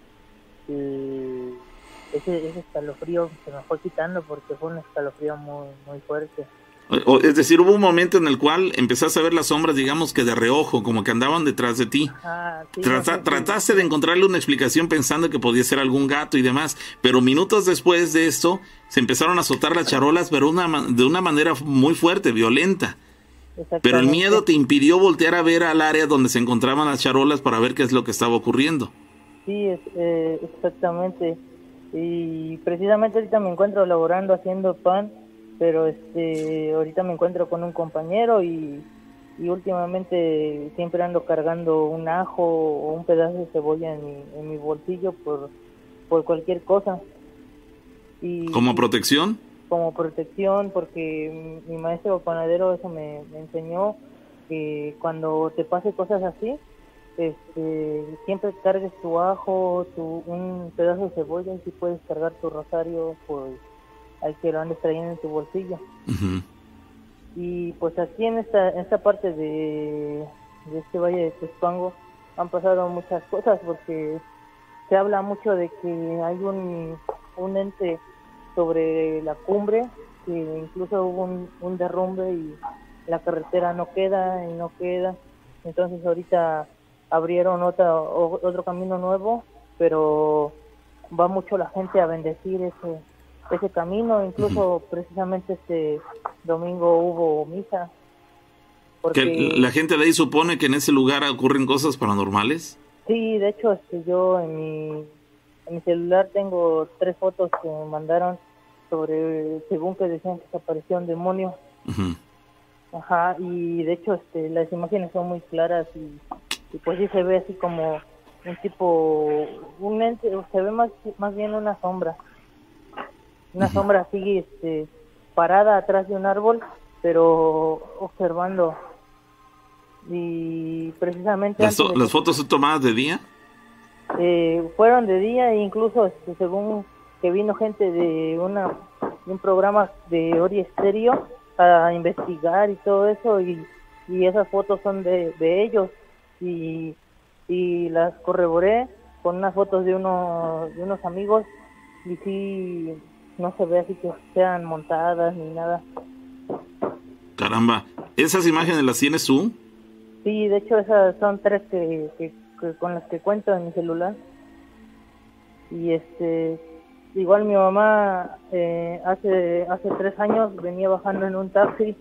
ese, ese escalofrío se me fue quitando porque fue un escalofrío muy muy fuerte es decir, hubo un momento en el cual empezaste a ver las sombras, digamos que de reojo, como que andaban detrás de ti. Trataste de encontrarle una explicación pensando que podía ser algún gato y demás, pero minutos después de esto se empezaron a azotar las charolas, pero una, de una manera muy fuerte, violenta. Pero el miedo te impidió voltear a ver al área donde se encontraban las charolas para ver qué es lo que estaba ocurriendo. Sí, eh, exactamente. Y precisamente ahorita me encuentro laborando haciendo pan pero este ahorita me encuentro con un compañero y, y últimamente siempre ando cargando un ajo o un pedazo de cebolla en mi, en mi bolsillo por, por cualquier cosa. Y, ¿Como protección? Como protección, porque mi, maestro panadero eso me, enseñó que cuando te pase cosas así, este, siempre cargues tu ajo, tu, un pedazo de cebolla y si puedes cargar tu rosario, pues hay que lo andes trayendo en tu bolsillo. Y pues aquí en esta, esta parte de, de este valle de Tespango han pasado muchas cosas porque se habla mucho de que hay un, un ente sobre la cumbre, que incluso hubo un, un derrumbe y la carretera no queda y no queda. Entonces ahorita abrieron otra, otro camino nuevo, pero va mucho la gente a bendecir ese, ese camino, incluso precisamente este domingo hubo misa. Porque... ¿La gente de ahí supone que en ese lugar ocurren cosas paranormales? Sí, de hecho, este, yo en mi, en mi celular tengo tres fotos que me mandaron sobre, según que decían que se apareció un demonio. Ajá, y de hecho este, las imágenes son muy claras y, pues sí se ve así como un tipo, un ente, se ve más, más bien una sombra. Una sombra así, este, parada atrás de un árbol, pero observando. Y precisamente... ¿Las, fotos son tomadas de día? Eh, fueron de día e incluso este, según que vino gente de una un programa de Ori Estéreo para investigar y todo eso y, y esas fotos son de, de ellos y, y las corroboré con unas fotos de, uno, de unos amigos y sí no se ve así que sean montadas ni nada. Caramba, ¿esas imágenes las tienes tú? Sí, de hecho esas son tres que, que, con las que cuento en mi celular. Y este, igual mi mamá eh, hace hace tres años venía bajando en un taxi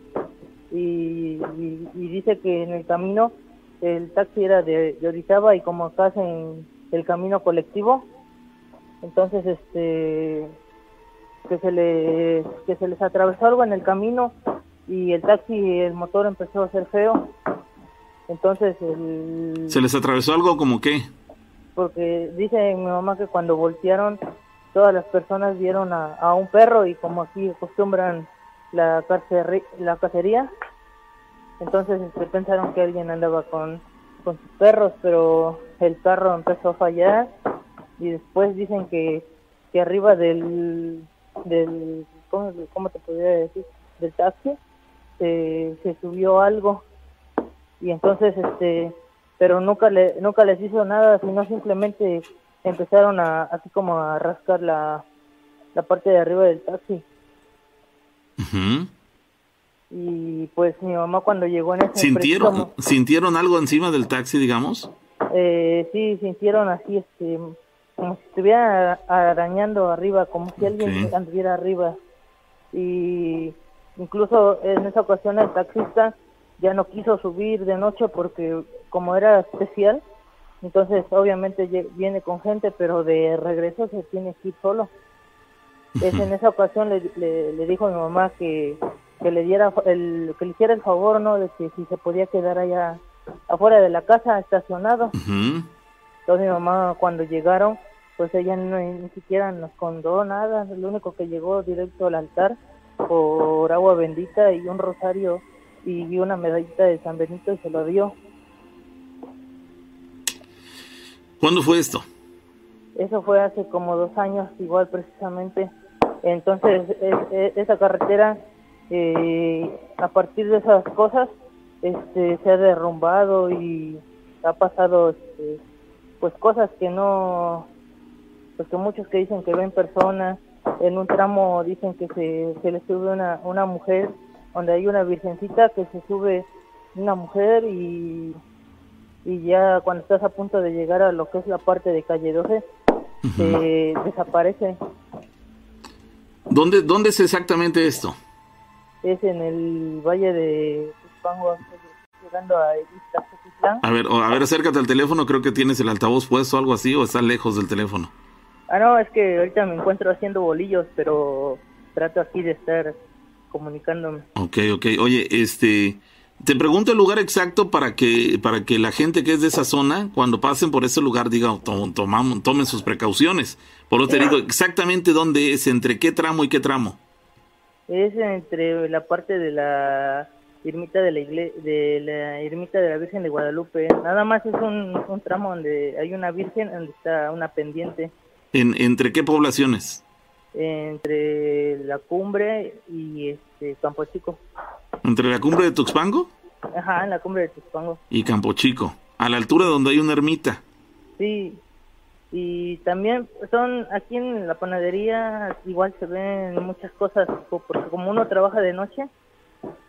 y, dice que en el camino el taxi era de, de Orizaba y como acá en el camino colectivo, entonces este que se le que se les atravesó algo en el camino y el taxi el motor empezó a hacer feo. Entonces el se les atravesó algo como qué porque dice mi mamá que cuando voltearon todas las personas vieron a, un perro y como aquí acostumbran la la cacería entonces este, pensaron que alguien andaba con con sus perros pero el carro empezó a fallar y después dicen que que arriba del del ¿cómo, te podría decir? del taxi se subió algo. Y entonces este pero nunca le nunca les hizo nada sino simplemente empezaron a así como a rascar la, la parte de arriba del taxi. Y pues mi mamá cuando llegó en ese sintieron sintieron algo encima del taxi digamos eh, sí sintieron así este como si estuviera arañando arriba, como si alguien anduviera arriba. Y incluso en esa ocasión el taxista ya no quiso subir de noche porque como era especial, entonces obviamente viene con gente, pero de regreso se tiene que ir solo. Es en esa ocasión le, le, dijo a mi mamá que, que le diera el que le hiciera el favor, ¿no? De que si se podía quedar allá afuera de la casa estacionado. Entonces mi mamá cuando llegaron pues ella ni siquiera nos contó nada, lo único que llegó directo al altar por agua bendita y un rosario y una medallita de San Benito y se lo dio. ¿Cuándo fue esto? Eso fue hace como dos años, igual precisamente. Entonces, esa carretera, eh, a partir de esas cosas, este, se ha derrumbado y ha pasado, este, pues, cosas que no, porque muchos que dicen que ven personas, en un tramo dicen que se, se le sube una, una mujer, donde hay una virgencita que se sube una mujer y, y ya cuando estás a punto de llegar a lo que es la parte de calle 12, se desaparece. ¿Dónde, ¿Dónde es exactamente esto? Es en el valle de Pango, llegando a A ver, a ver, acércate al teléfono, creo que tienes el altavoz puesto o algo así, o está lejos del teléfono. Ah, no, es que ahorita me encuentro haciendo bolillos, pero trato aquí de estar comunicándome. Ok, ok. Oye, este, te pregunto el lugar exacto para que para que la gente que es de esa zona, cuando pasen por ese lugar, diga, tomen sus precauciones. Por lo te digo exactamente dónde es, entre qué tramo y qué tramo. Es entre la parte de la ermita de la iglesia, de la ermita de la Virgen de Guadalupe. Nada más es un, un tramo donde hay una virgen, donde está una pendiente. ¿En, ¿Entre qué poblaciones? Entre la cumbre y este Campo Chico. ¿Entre la cumbre de Tuxpango? Ajá, en la cumbre de Tuxpango. Y Campo Chico, a la altura donde hay una ermita. Sí, y también son aquí en la panadería igual se ven muchas cosas, porque como uno trabaja de noche,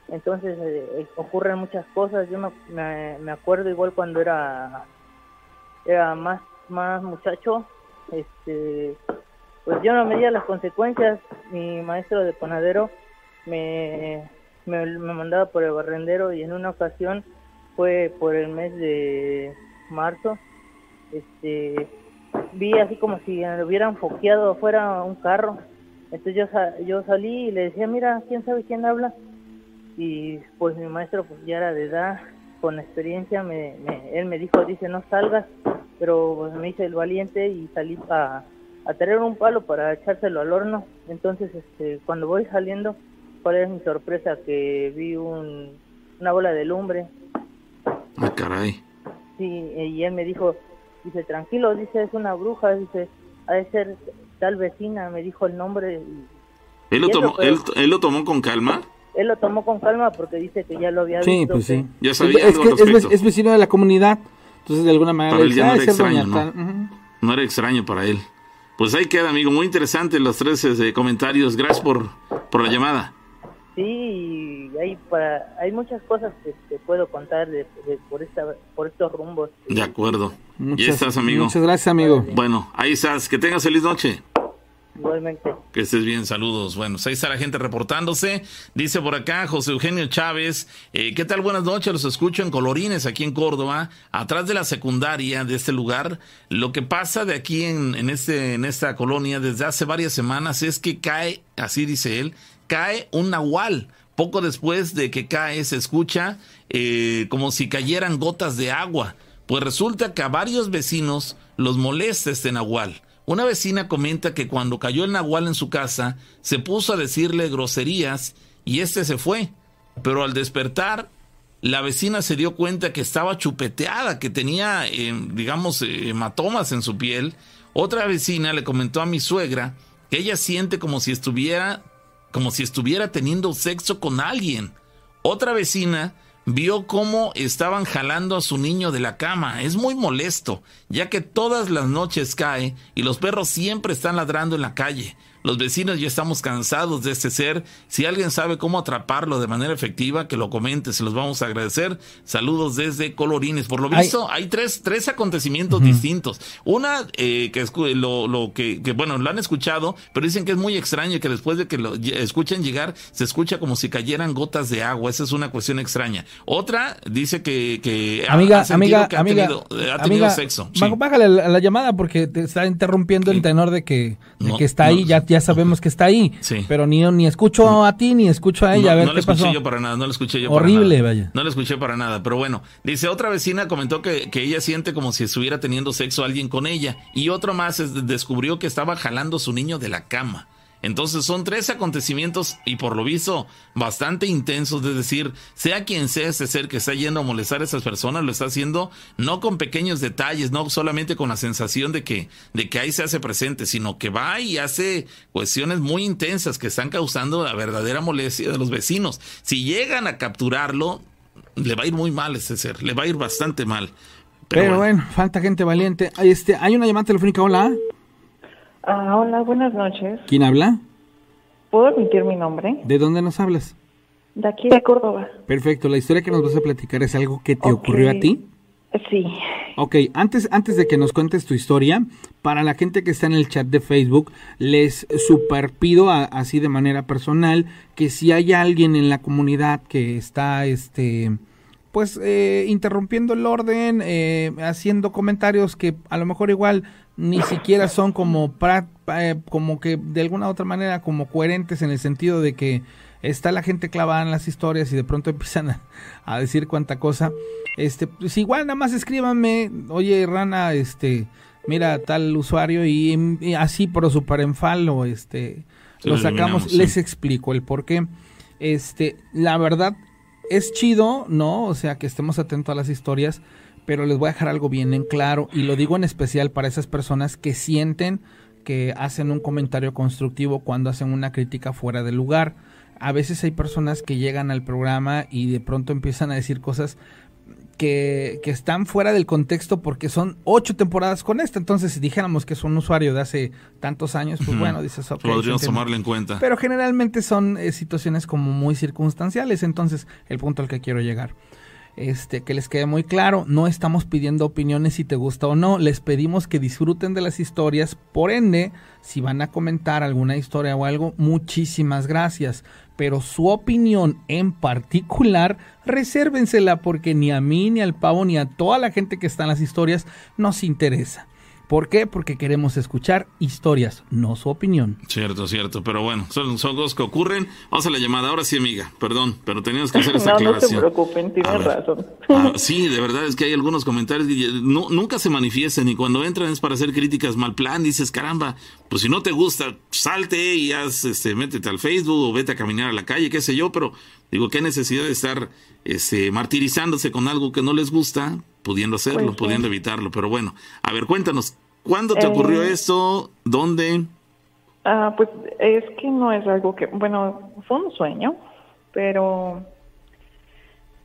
entonces eh, ocurren muchas cosas. Yo me, me, acuerdo igual cuando era, era más, más muchacho, este pues yo no medía las consecuencias mi maestro de panadero me, me, mandaba por el barrendero y en una ocasión fue por el mes de marzo este, vi así como si hubieran foqueado afuera un carro. Entonces yo, yo salí y le decía, mira, ¿quién sabe quién habla? Y pues mi maestro pues ya era de edad, con experiencia, me, él me dijo, dice, no salgas, pero pues, me hice el valiente y salí a, a traer un palo para echárselo al horno. Entonces, este, cuando voy saliendo, ¿cuál es mi sorpresa? Que vi un, una bola de lumbre. Ah, caray. Sí, y él me dijo, dice, tranquilo, dice, es una bruja, dice, ha de ser tal vecina, me dijo el nombre. ¿Él lo, tomó, él, ¿Él lo tomó con calma? Él lo tomó con calma porque dice que ya lo había visto. Sí, pues sí. Ya sabía es, que es, vecino de la comunidad, entonces de alguna manera... Para él ya no era extraño, ¿no? No era extraño para él. Pues ahí queda, amigo. Muy interesante los tres este, comentarios. Gracias por, por la llamada. Sí, hay, para, hay muchas cosas que te puedo contar de, por, esta, por estos rumbos. De acuerdo. Muchas, ya estás, amigo. Muchas gracias, amigo. Bueno, ahí estás. Que tengas feliz noche. Igualmente. Que estés bien, saludos. Bueno, ahí está la gente reportándose. Dice por acá José Eugenio Chávez, eh, ¿qué tal? Buenas noches, los escucho en Colorines, aquí en Córdoba, atrás de la secundaria de este lugar. Lo que pasa de aquí en, en, este, en esta colonia desde hace varias semanas es que cae, así dice él, cae un nahual. Poco después de que cae se escucha eh, como si cayeran gotas de agua. Pues resulta que a varios vecinos los molesta este nahual. Una vecina comenta que cuando cayó el nahual en su casa, se puso a decirle groserías y este se fue. Pero al despertar, la vecina se dio cuenta que estaba chupeteada, que tenía, eh, digamos, eh, hematomas en su piel. Otra vecina le comentó a mi suegra que ella siente como si estuviera, como si estuviera teniendo sexo con alguien. Otra vecina vio cómo estaban jalando a su niño de la cama. Es muy molesto, ya que todas las noches cae y los perros siempre están ladrando en la calle. Los vecinos ya estamos cansados de este ser. Si alguien sabe cómo atraparlo de manera efectiva, que lo comente, se los vamos a agradecer. Saludos desde Colorines. Por lo visto, hay, tres, tres acontecimientos distintos. Una, eh, que, lo, lo que, que, bueno, lo han escuchado, pero dicen que es muy extraño que después de que lo escuchen llegar, se escucha como si cayeran gotas de agua. Esa es una cuestión extraña. Otra, dice que, que amiga, amiga, ha amiga, tenido, ha tenido sexo. Bájale la, llamada porque te está interrumpiendo el tenor de que, que está ahí. Ya ya sabemos que está ahí. Sí. Pero ni, ni escucho a ti ni escucho a ella. a ver no qué escuché yo para nada, no lo escuché yo Horrible, para nada. vaya. No lo escuché para nada. Pero bueno, dice otra vecina comentó que, que ella siente como si estuviera teniendo sexo alguien con ella. Y otro más descubrió que estaba jalando su niño de la cama. Entonces son tres acontecimientos y por lo visto bastante intensos, es decir, sea quien sea ese ser que está yendo a molestar a esas personas, lo está haciendo no con pequeños detalles, no solamente con la sensación de que, de que ahí se hace presente, sino que va y hace cuestiones muy intensas que están causando la verdadera molestia de los vecinos. Si llegan a capturarlo, le va a ir muy mal ese ser, le va a ir bastante mal. Pero, bueno. falta gente valiente. Este, hay una llamada telefónica, hola. Ah, hola, buenas noches. ¿Quién habla? ¿Puedo admitir mi nombre? ¿De dónde nos hablas? De aquí, de Córdoba. Perfecto. ¿La historia que nos vas a platicar es algo que te ocurrió a ti? Sí. Ok, antes, antes de que nos cuentes tu historia, para la gente que está en el chat de Facebook, les super pido así de manera personal que si hay alguien en la comunidad que está, este, pues, eh, interrumpiendo el orden, eh, haciendo comentarios que a lo mejor igual ni siquiera son como, eh, como que de alguna otra manera como coherentes en el sentido de que está la gente clavada en las historias y de pronto [LAUGHS] empiezan a, decir cuánta cosa. Este, pues igual nada más escríbanme, oye Rana, este, mira tal usuario y, así por super enfalo, este, lo sacamos, les explico el por qué. Este, la verdad es chido, ¿no? O sea, que estemos atentos a las historias pero les voy a dejar algo bien en claro y lo digo en especial para esas personas que sienten que hacen un comentario constructivo cuando hacen una crítica fuera de lugar. A veces hay personas que llegan al programa y de pronto empiezan a decir cosas que, que, están fuera del contexto porque son ocho temporadas con esta. Entonces, si dijéramos que es un usuario de hace tantos años, pues bueno, dices, ok. Podríamos tomarle en cuenta. Pero generalmente son eh, situaciones como muy circunstanciales. Entonces, el punto al que quiero llegar este, que les quede muy claro, no estamos pidiendo opiniones si te gusta o no, les pedimos que disfruten de las historias, por ende, si van a comentar alguna historia o algo, muchísimas gracias, pero su opinión en particular, resérvensela porque ni a mí, ni al pavo, ni a toda la gente que está en las historias nos interesa. ¿Por qué? Porque queremos escuchar historias, no su opinión. Cierto, cierto. Pero bueno, son, son cosas que ocurren. Vamos a la llamada. Ahora sí, amiga. Perdón, pero teníamos que hacer [LAUGHS] esa no, aclaración. No se preocupen, tienes razón. Ah, [LAUGHS] sí, de verdad es que hay algunos comentarios que no, nunca se manifiestan y cuando entran es para hacer críticas mal plan. Dices, caramba, pues si no te gusta, salte y haz, este, métete al Facebook o vete a caminar a la calle, qué sé yo. Pero digo, qué necesidad de estar este, martirizándose con algo que no les gusta pudiendo hacerlo, Pues sí. pudiendo evitarlo. Pero bueno, a ver, cuéntanos, ¿cuándo te ocurrió Eh, esto? ¿Dónde? Ah, pues es que no es algo que, bueno, fue un sueño, pero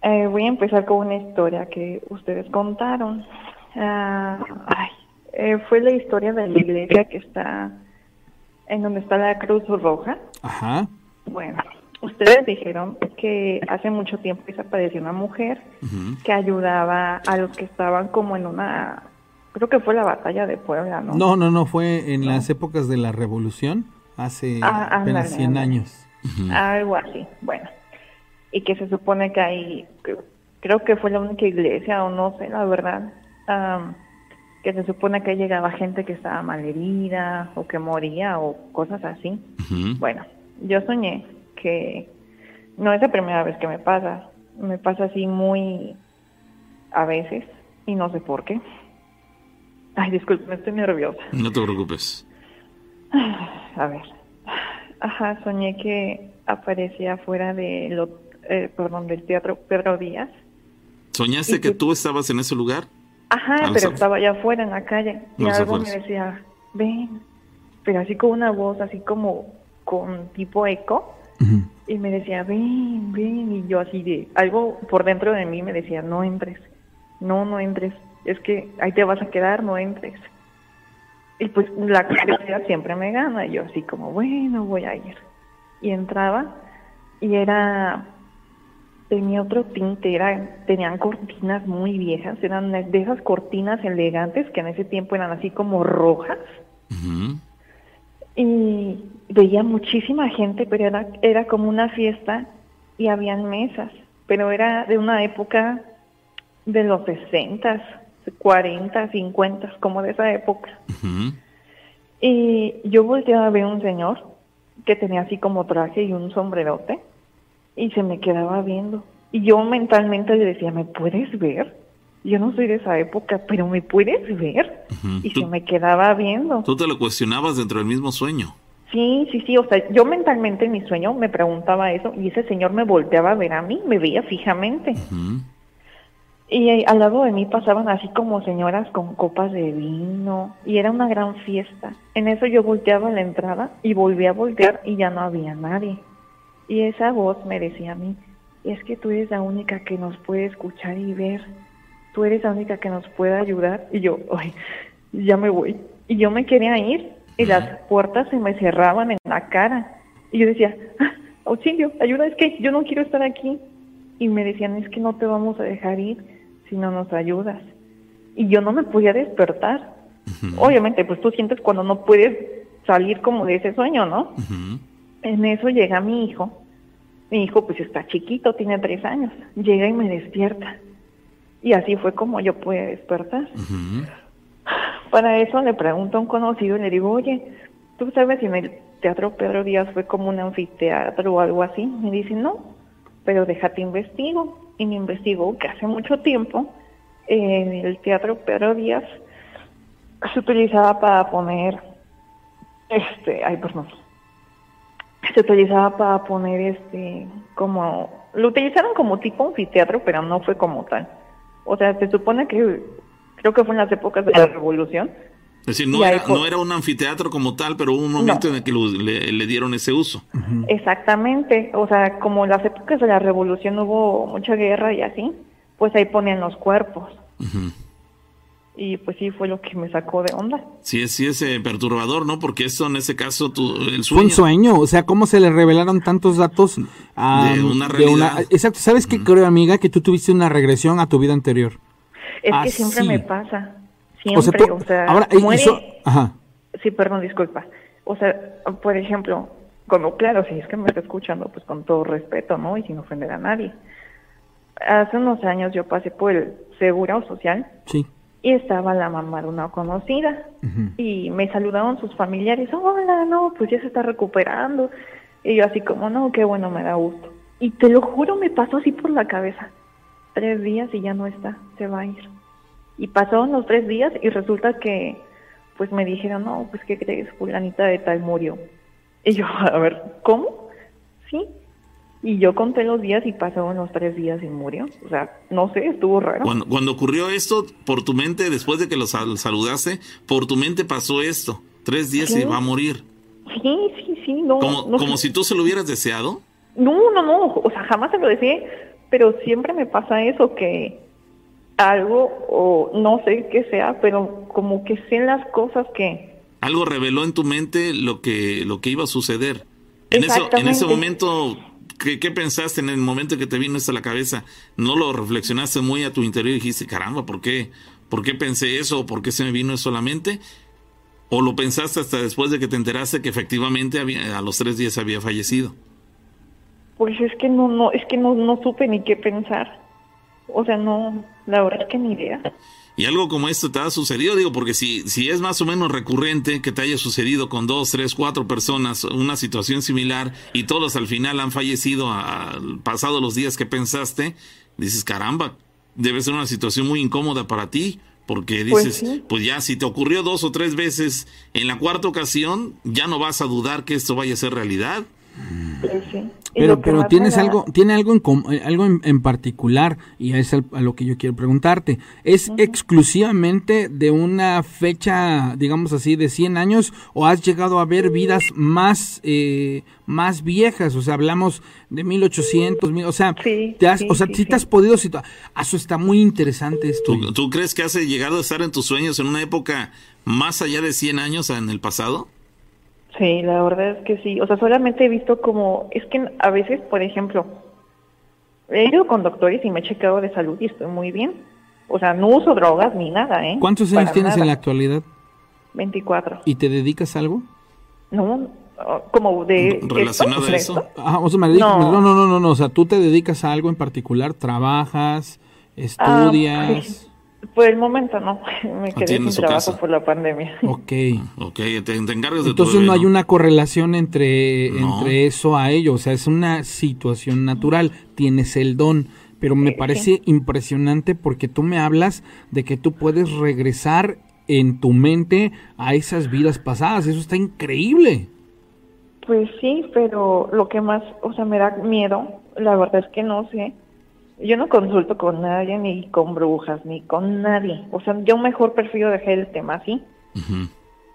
eh, voy a empezar con una historia que ustedes contaron. Ah, ay, eh, fue la historia de la iglesia que está en donde está la Cruz Roja. Ajá. Bueno, ustedes dijeron que hace mucho tiempo desapareció una mujer que ayudaba a los que estaban como en una, creo que fue la batalla de Puebla, ¿no? No, no, no, fue en las épocas de la revolución, hace Ah, apenas ándale, 100 ándale. años. Algo así, bueno. Y que se supone que hay, que- creo que fue la única iglesia, o no sé, la verdad, am, que se supone que llegaba gente que estaba malherida, o que moría, o cosas así. Bueno, yo soñé que no es la primera vez que me pasa, me pasa así muy a veces, y no sé por qué. Ay, disculpe, estoy nerviosa. No te preocupes. [SIGHS] A ver. Ajá, soñé que aparecía fuera de lo, eh, perdón, del teatro Pedro Díaz. ¿Soñaste ¿Y que tú estabas en ese lugar? Ajá, A los pero estaba allá afuera en la calle. Y algo me decía, ven. Pero así con una voz, así como con tipo eco. Y me decía, ven, ven. Y yo así de, algo por dentro de mí me decía, no entres. No, no entres. Es que ahí te vas a quedar, no entres. Y pues la curiosidad siempre me gana. Y yo así como, bueno, voy a ir. Y entraba y era, tenía otro tinte, era, tenían cortinas muy viejas, eran de esas cortinas elegantes que en ese tiempo eran así como rojas. Y veía muchísima gente, pero era, era como una fiesta y habían mesas, pero era de una época de los 60, 40, 50, como de esa época. Y yo volteaba a ver un señor que tenía así como traje y un sombrerote y se me quedaba viendo. Y yo mentalmente le decía, ¿me puedes ver? Yo no soy de esa época, pero ¿me puedes ver? Y se me quedaba viendo. Tú te lo cuestionabas dentro del mismo sueño. Sí, sí, sí, o sea, yo mentalmente en mi sueño me preguntaba eso y ese señor me volteaba a ver a mí, me veía fijamente. Y eh, al lado de mí pasaban así como señoras con copas de vino y era una gran fiesta. En eso yo volteaba a la entrada y volví a voltear y ya no había nadie. Y esa voz me decía a mí, es que tú eres la única que nos puede escuchar y ver. Tú eres la única que nos puede ayudar. Y yo, ay, ya me voy. Y yo me quería ir y las puertas se me cerraban en la cara. Y yo decía, ah, auxilio, ayuda, es que yo no quiero estar aquí. Y me decían, es que no te vamos a dejar ir si no nos ayudas. Y yo no me podía despertar. Obviamente, pues tú sientes cuando no puedes salir como de ese sueño, ¿no? En eso llega mi hijo. Mi hijo pues está chiquito, tiene tres años. Llega y me despierta. Y así fue como yo pude despertar. Ujú. Para eso le pregunto a un conocido y le digo, oye, ¿tú sabes si en el Teatro Pedro Díaz fue como un anfiteatro o algo así? Me dice, no, pero déjate investigo. Y me investigó que hace mucho tiempo en el Teatro Pedro Díaz se utilizaba para poner, este, ay, perdón, se utilizaba para poner este, como, lo utilizaron como tipo anfiteatro, pero no fue como tal. O sea, se supone que, creo que fue en las épocas de la Revolución, Es decir, no era, fue- no era un anfiteatro como tal, pero hubo un momento en el que lo- le, le dieron ese uso. Exactamente, o sea, como en las épocas de la revolución hubo mucha guerra y así, pues ahí ponían los cuerpos. Y pues sí fue lo que me sacó de onda. Sí, es, sí es eh, perturbador, ¿no? Porque esto en ese caso, tu, el Fue un sueño. sueño, o sea, cómo se le revelaron tantos datos a, De una realidad. exacto, ¿sabes qué creo, amiga? Que tú tuviste una regresión a tu vida anterior. Es Ah, que siempre sí. me pasa, siempre, o sea, ahora, muere- ajá. Sí, perdón, disculpa. O sea, por ejemplo, Como, claro, si es que me está escuchando, pues con todo respeto, ¿no? Y sin ofender a nadie. Hace unos años yo pasé por el Seguro Social. Sí. Y estaba la mamá de una conocida. Y me saludaron sus familiares. Hola, no, pues ya se está recuperando. Y yo así como, no, qué bueno, me da gusto. Y te lo juro, me pasó así por la cabeza. Tres días y ya no está, se va a ir. Y pasaron los tres días y resulta que, pues me dijeron, no, pues ¿qué crees? Fulanita de tal murió. Y yo, [LAUGHS] a ver, ¿cómo? Sí. Y yo conté los días y pasaron los tres días y murió. O sea, no sé, estuvo raro. Cuando, cuando ocurrió esto, por tu mente, después de que los saludaste, por tu mente pasó esto. Tres días y va a morir. Sí, sí, sí. No, como como si tú se lo hubieras deseado. No, no, no. O sea, jamás se lo deseé. Pero siempre me pasa eso que algo, o no sé qué sea, pero como que sé las cosas que... Algo reveló en tu mente lo que, lo que iba a suceder. En, eso, en ese momento ¿Qué, ¿Qué, pensaste en el momento que te vino esto a la cabeza? ¿No lo reflexionaste muy a tu interior y dijiste, caramba, ¿por qué? ¿Por qué pensé eso? ¿Por qué se me vino eso a la mente? ¿O lo pensaste hasta después de que te enteraste que efectivamente había, a los tres días había fallecido? Pues es que no, no, es que no, no supe ni qué pensar. O sea, no, la verdad es que ni idea. Y algo como esto te ha sucedido, digo, porque si, si es más o menos recurrente que te haya sucedido con dos, tres, cuatro personas una situación similar y todos al final han fallecido al pasado los días que pensaste, dices, caramba, debe ser una situación muy incómoda para ti, porque pues dices, pues, ya si te ocurrió dos o tres veces, en la cuarta ocasión ya no vas a dudar que esto vaya a ser realidad. Pero, pero tienes algo, tiene algo en eh, algo en, particular y es a lo que yo quiero preguntarte. ¿Es exclusivamente de una fecha, digamos así, de 100 años o has llegado a ver vidas más eh, más viejas? O sea, hablamos de 1800, o sea, te has, o sea, si te has podido situar. Eso está muy interesante esto. ¿Tú, ¿Tú crees que has llegado a estar en tus sueños en una época más allá de 100 años en el pasado? Sí, la verdad es que sí. O sea, solamente he visto como, es que a veces, por ejemplo, he ido con doctores y me he checado de salud y estoy muy bien. O sea, no uso drogas ni nada, ¿eh? ¿Cuántos años tienes en la actualidad? 24. ¿Y te dedicas a algo? No, como de... ¿Relacionado a eso? Ah, o sea, me no. no, no, no, no, o sea, tú te dedicas a algo en particular, trabajas, ah, estudias... Por el momento no, [LAUGHS] me quedé sin trabajo por la pandemia. [LAUGHS] Ok. Ok, te, encargas de Entonces no hay una correlación entre, entre eso a ello, o sea, es una situación natural, tienes el don, pero me parece impresionante porque tú me hablas de que tú puedes regresar en tu mente a esas vidas pasadas, eso está increíble. Pues sí, pero lo que más, o sea, me da miedo, la verdad es que no sé, yo no consulto con nadie, ni con brujas, ni con nadie. O sea, yo mejor prefiero dejar el tema así.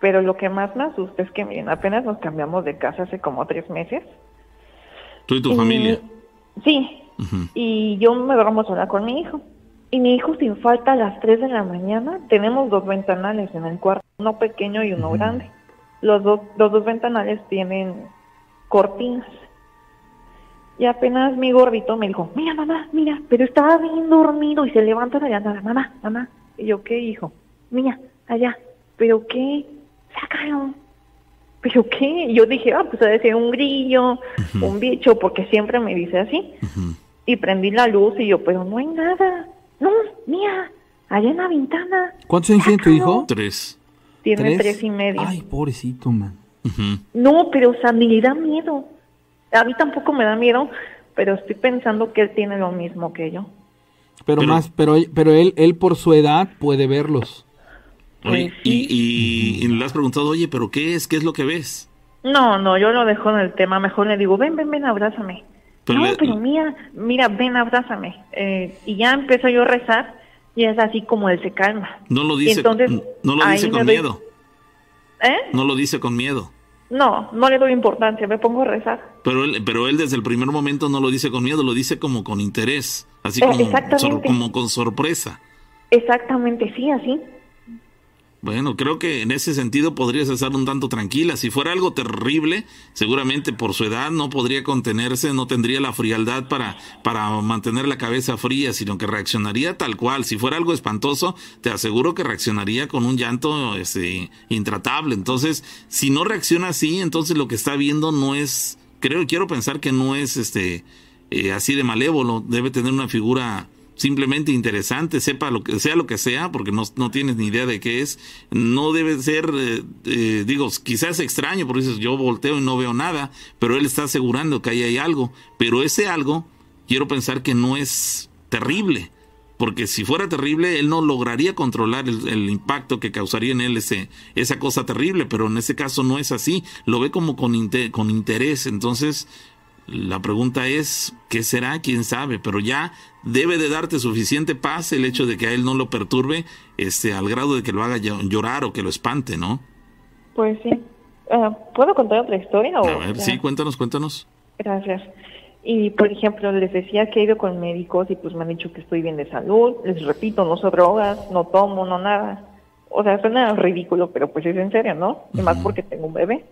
Pero lo que más me asusta es que, miren, apenas nos cambiamos de casa hace como tres meses. ¿Tú y tu familia? Sí. Y yo me duermo sola con mi hijo. Y mi hijo, sin falta, a las tres de la mañana, tenemos dos ventanales en el cuarto, uno pequeño y uno grande. Los, dos los dos ventanales tienen cortinas. Y apenas mi gordito me dijo, mira mamá, mira, pero estaba bien dormido y se levanta nada, mamá, mamá. Y yo, ¿qué hijo? Mira, allá, ¿pero qué? Sácalo. ¿Pero qué? Y yo dije, ah, pues debe ser un grillo, un bicho, porque siempre me dice así. Y prendí la luz y yo, pero no hay nada. No, mira, allá en la ventana. ¿Cuántos años tiene tu hijo? Tres. Tiene ¿Tres? y medio. Ay, pobrecito, man. No, pero o sea, me da miedo. A mí tampoco me da miedo, pero estoy pensando que él tiene lo mismo que yo. Pero, más, pero, pero él, él por su edad puede verlos. Pues y, y, le has preguntado, oye, pero ¿qué es? ¿Qué es lo que ves? No, no, yo lo dejo en el tema. Mejor le digo, ven, ven, ven, abrázame. no, pero mira, mira, ven, abrázame. Eh, y ya empiezo yo a rezar y es así como él se calma. No lo dice, entonces, no lo dice con miedo. ¿Eh? No lo dice con miedo. No, no le doy importancia, me pongo a rezar. Pero él, pero él desde el primer momento no lo dice con miedo, lo dice como con interés, así eh, como, como con sorpresa. Exactamente, sí, así. Bueno, creo que en ese sentido podrías estar un tanto tranquila. Si fuera algo terrible, seguramente por su edad no podría contenerse, no tendría la frialdad para, para mantener la cabeza fría, sino que reaccionaría tal cual. Si fuera algo espantoso, te aseguro que reaccionaría con un llanto este, intratable. Entonces, si no reacciona así, entonces lo que está viendo no es, creo, quiero pensar que no es este eh, así de malévolo, debe tener una figura simplemente interesante, sepa lo que sea lo que sea, porque no, no tienes ni idea de qué es, no debe ser, eh, eh, digo, quizás extraño, porque dices, yo volteo y no veo nada, pero él está asegurando que ahí hay algo, pero ese algo, quiero pensar que no es terrible, porque si fuera terrible, él no lograría controlar el, impacto que causaría en él ese, esa cosa terrible, pero en ese caso no es así, lo ve como con, con interés, entonces la pregunta es, ¿qué será? ¿Quién sabe? Pero ya debe de darte suficiente paz el hecho de que a él no lo perturbe este, al grado de que lo haga llorar o que lo espante, ¿no? Pues sí. Ah, ¿Puedo contar otra historia? a ver, sí, cuéntanos, cuéntanos. Gracias. Y, por ejemplo, les decía que he ido con médicos y pues me han dicho que estoy bien de salud. Les repito, no soy drogas, no tomo, no nada. O sea, suena ridículo, pero pues es en serio, ¿no? Además porque tengo un bebé.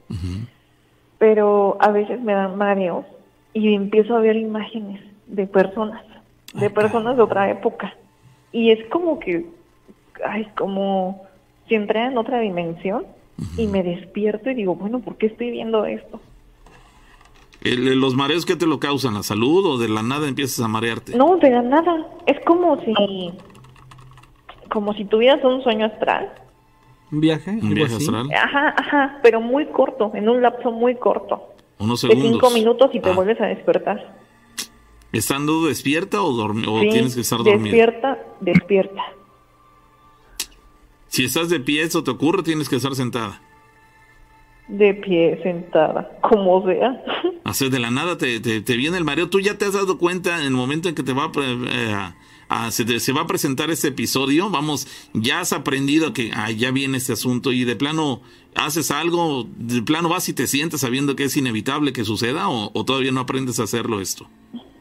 Pero a veces me dan mareos y empiezo a ver imágenes de personas, de personas de otra época. Y es como que, ay, como si entré en otra dimensión y me despierto y digo, bueno, ¿por qué estoy viendo esto? ¿Los mareos qué te lo causan? ¿La salud o de la nada empiezas a marearte? No, de la nada. Es como si, como si tuvieras un sueño astral. ¿Un viaje? ¿Un viaje astral? Ajá, ajá, pero muy corto, en un lapso muy corto. Unos segundos. De cinco minutos y te ah. vuelves a despertar. ¿Estando despierta o, o tienes que estar dormida? Despierta, despierta. Si estás de pie, eso te ocurre, tienes que estar sentada. De pie, sentada, como sea. Hacer de la nada te, te, viene el mareo. Tú ya te has dado cuenta en el momento en que te va eh, a, se, se, va a presentar este episodio. Vamos, ya has aprendido que ah, ya viene este asunto y de plano haces algo, de plano vas y te sientes sabiendo que es inevitable que suceda o, todavía no aprendes a hacerlo esto?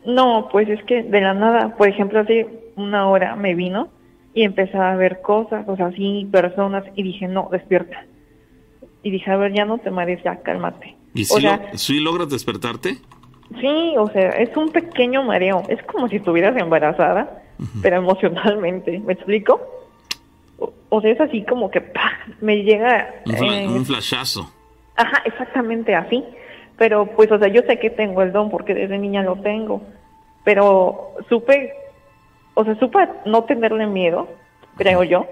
No, pues es que de la nada, por ejemplo, hace una hora me vino y empecé a ver cosas, o sea, así, personas, y dije, no, despierta. Y dije, a ver, ya no te marees, ya, cálmate. ¿Y si, logras despertarte? Sí, o sea, es un pequeño mareo. Es como si estuvieras embarazada, pero emocionalmente. ¿Me explico? o, sea, es así como que me llega... Un, flashazo. Ajá, exactamente así. Pero pues, o sea, yo sé que tengo el don porque desde niña lo tengo. Pero supe, o sea, supe no tenerle miedo, creo yo,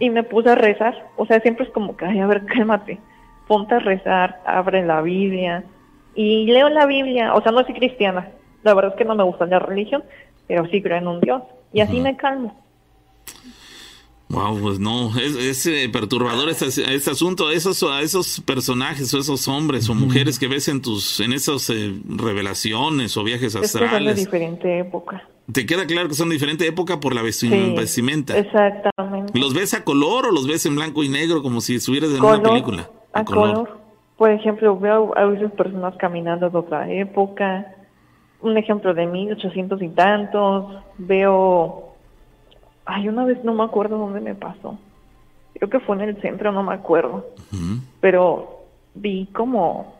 y me puse a rezar. O sea, siempre es como que, ay, a ver, cálmate, ponte a rezar, abre la Biblia. Y leo la Biblia, o sea, no soy cristiana. La verdad es que no me gusta la religión, pero sí creo en un Dios. Y así me calmo. Wow, pues no, es, eh, perturbador este, este, asunto, esos, a esos personajes o esos hombres o mujeres que ves en tus, en esas eh, revelaciones o viajes astrales. son de diferente época. Te queda claro que son de diferente época por la vestimenta. exactamente. ¿Los ves a color o los ves en blanco y negro como si estuvieras en una película? A, color. Por ejemplo, veo a veces personas caminando de otra época. Un ejemplo de 1800 y tantos. Veo Ay, una vez no me acuerdo dónde me pasó. Creo que fue en el centro, no me acuerdo. Pero vi como,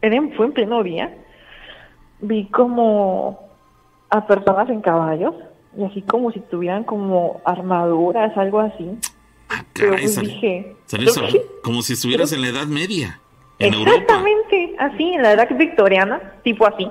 era fue en pleno día, vi como a personas en caballos y así como si tuvieran como armaduras, algo así. Ah, Pero pues dije, como si estuvieras en la Edad Media. En exactamente, así, en la Edad Victoriana, tipo así.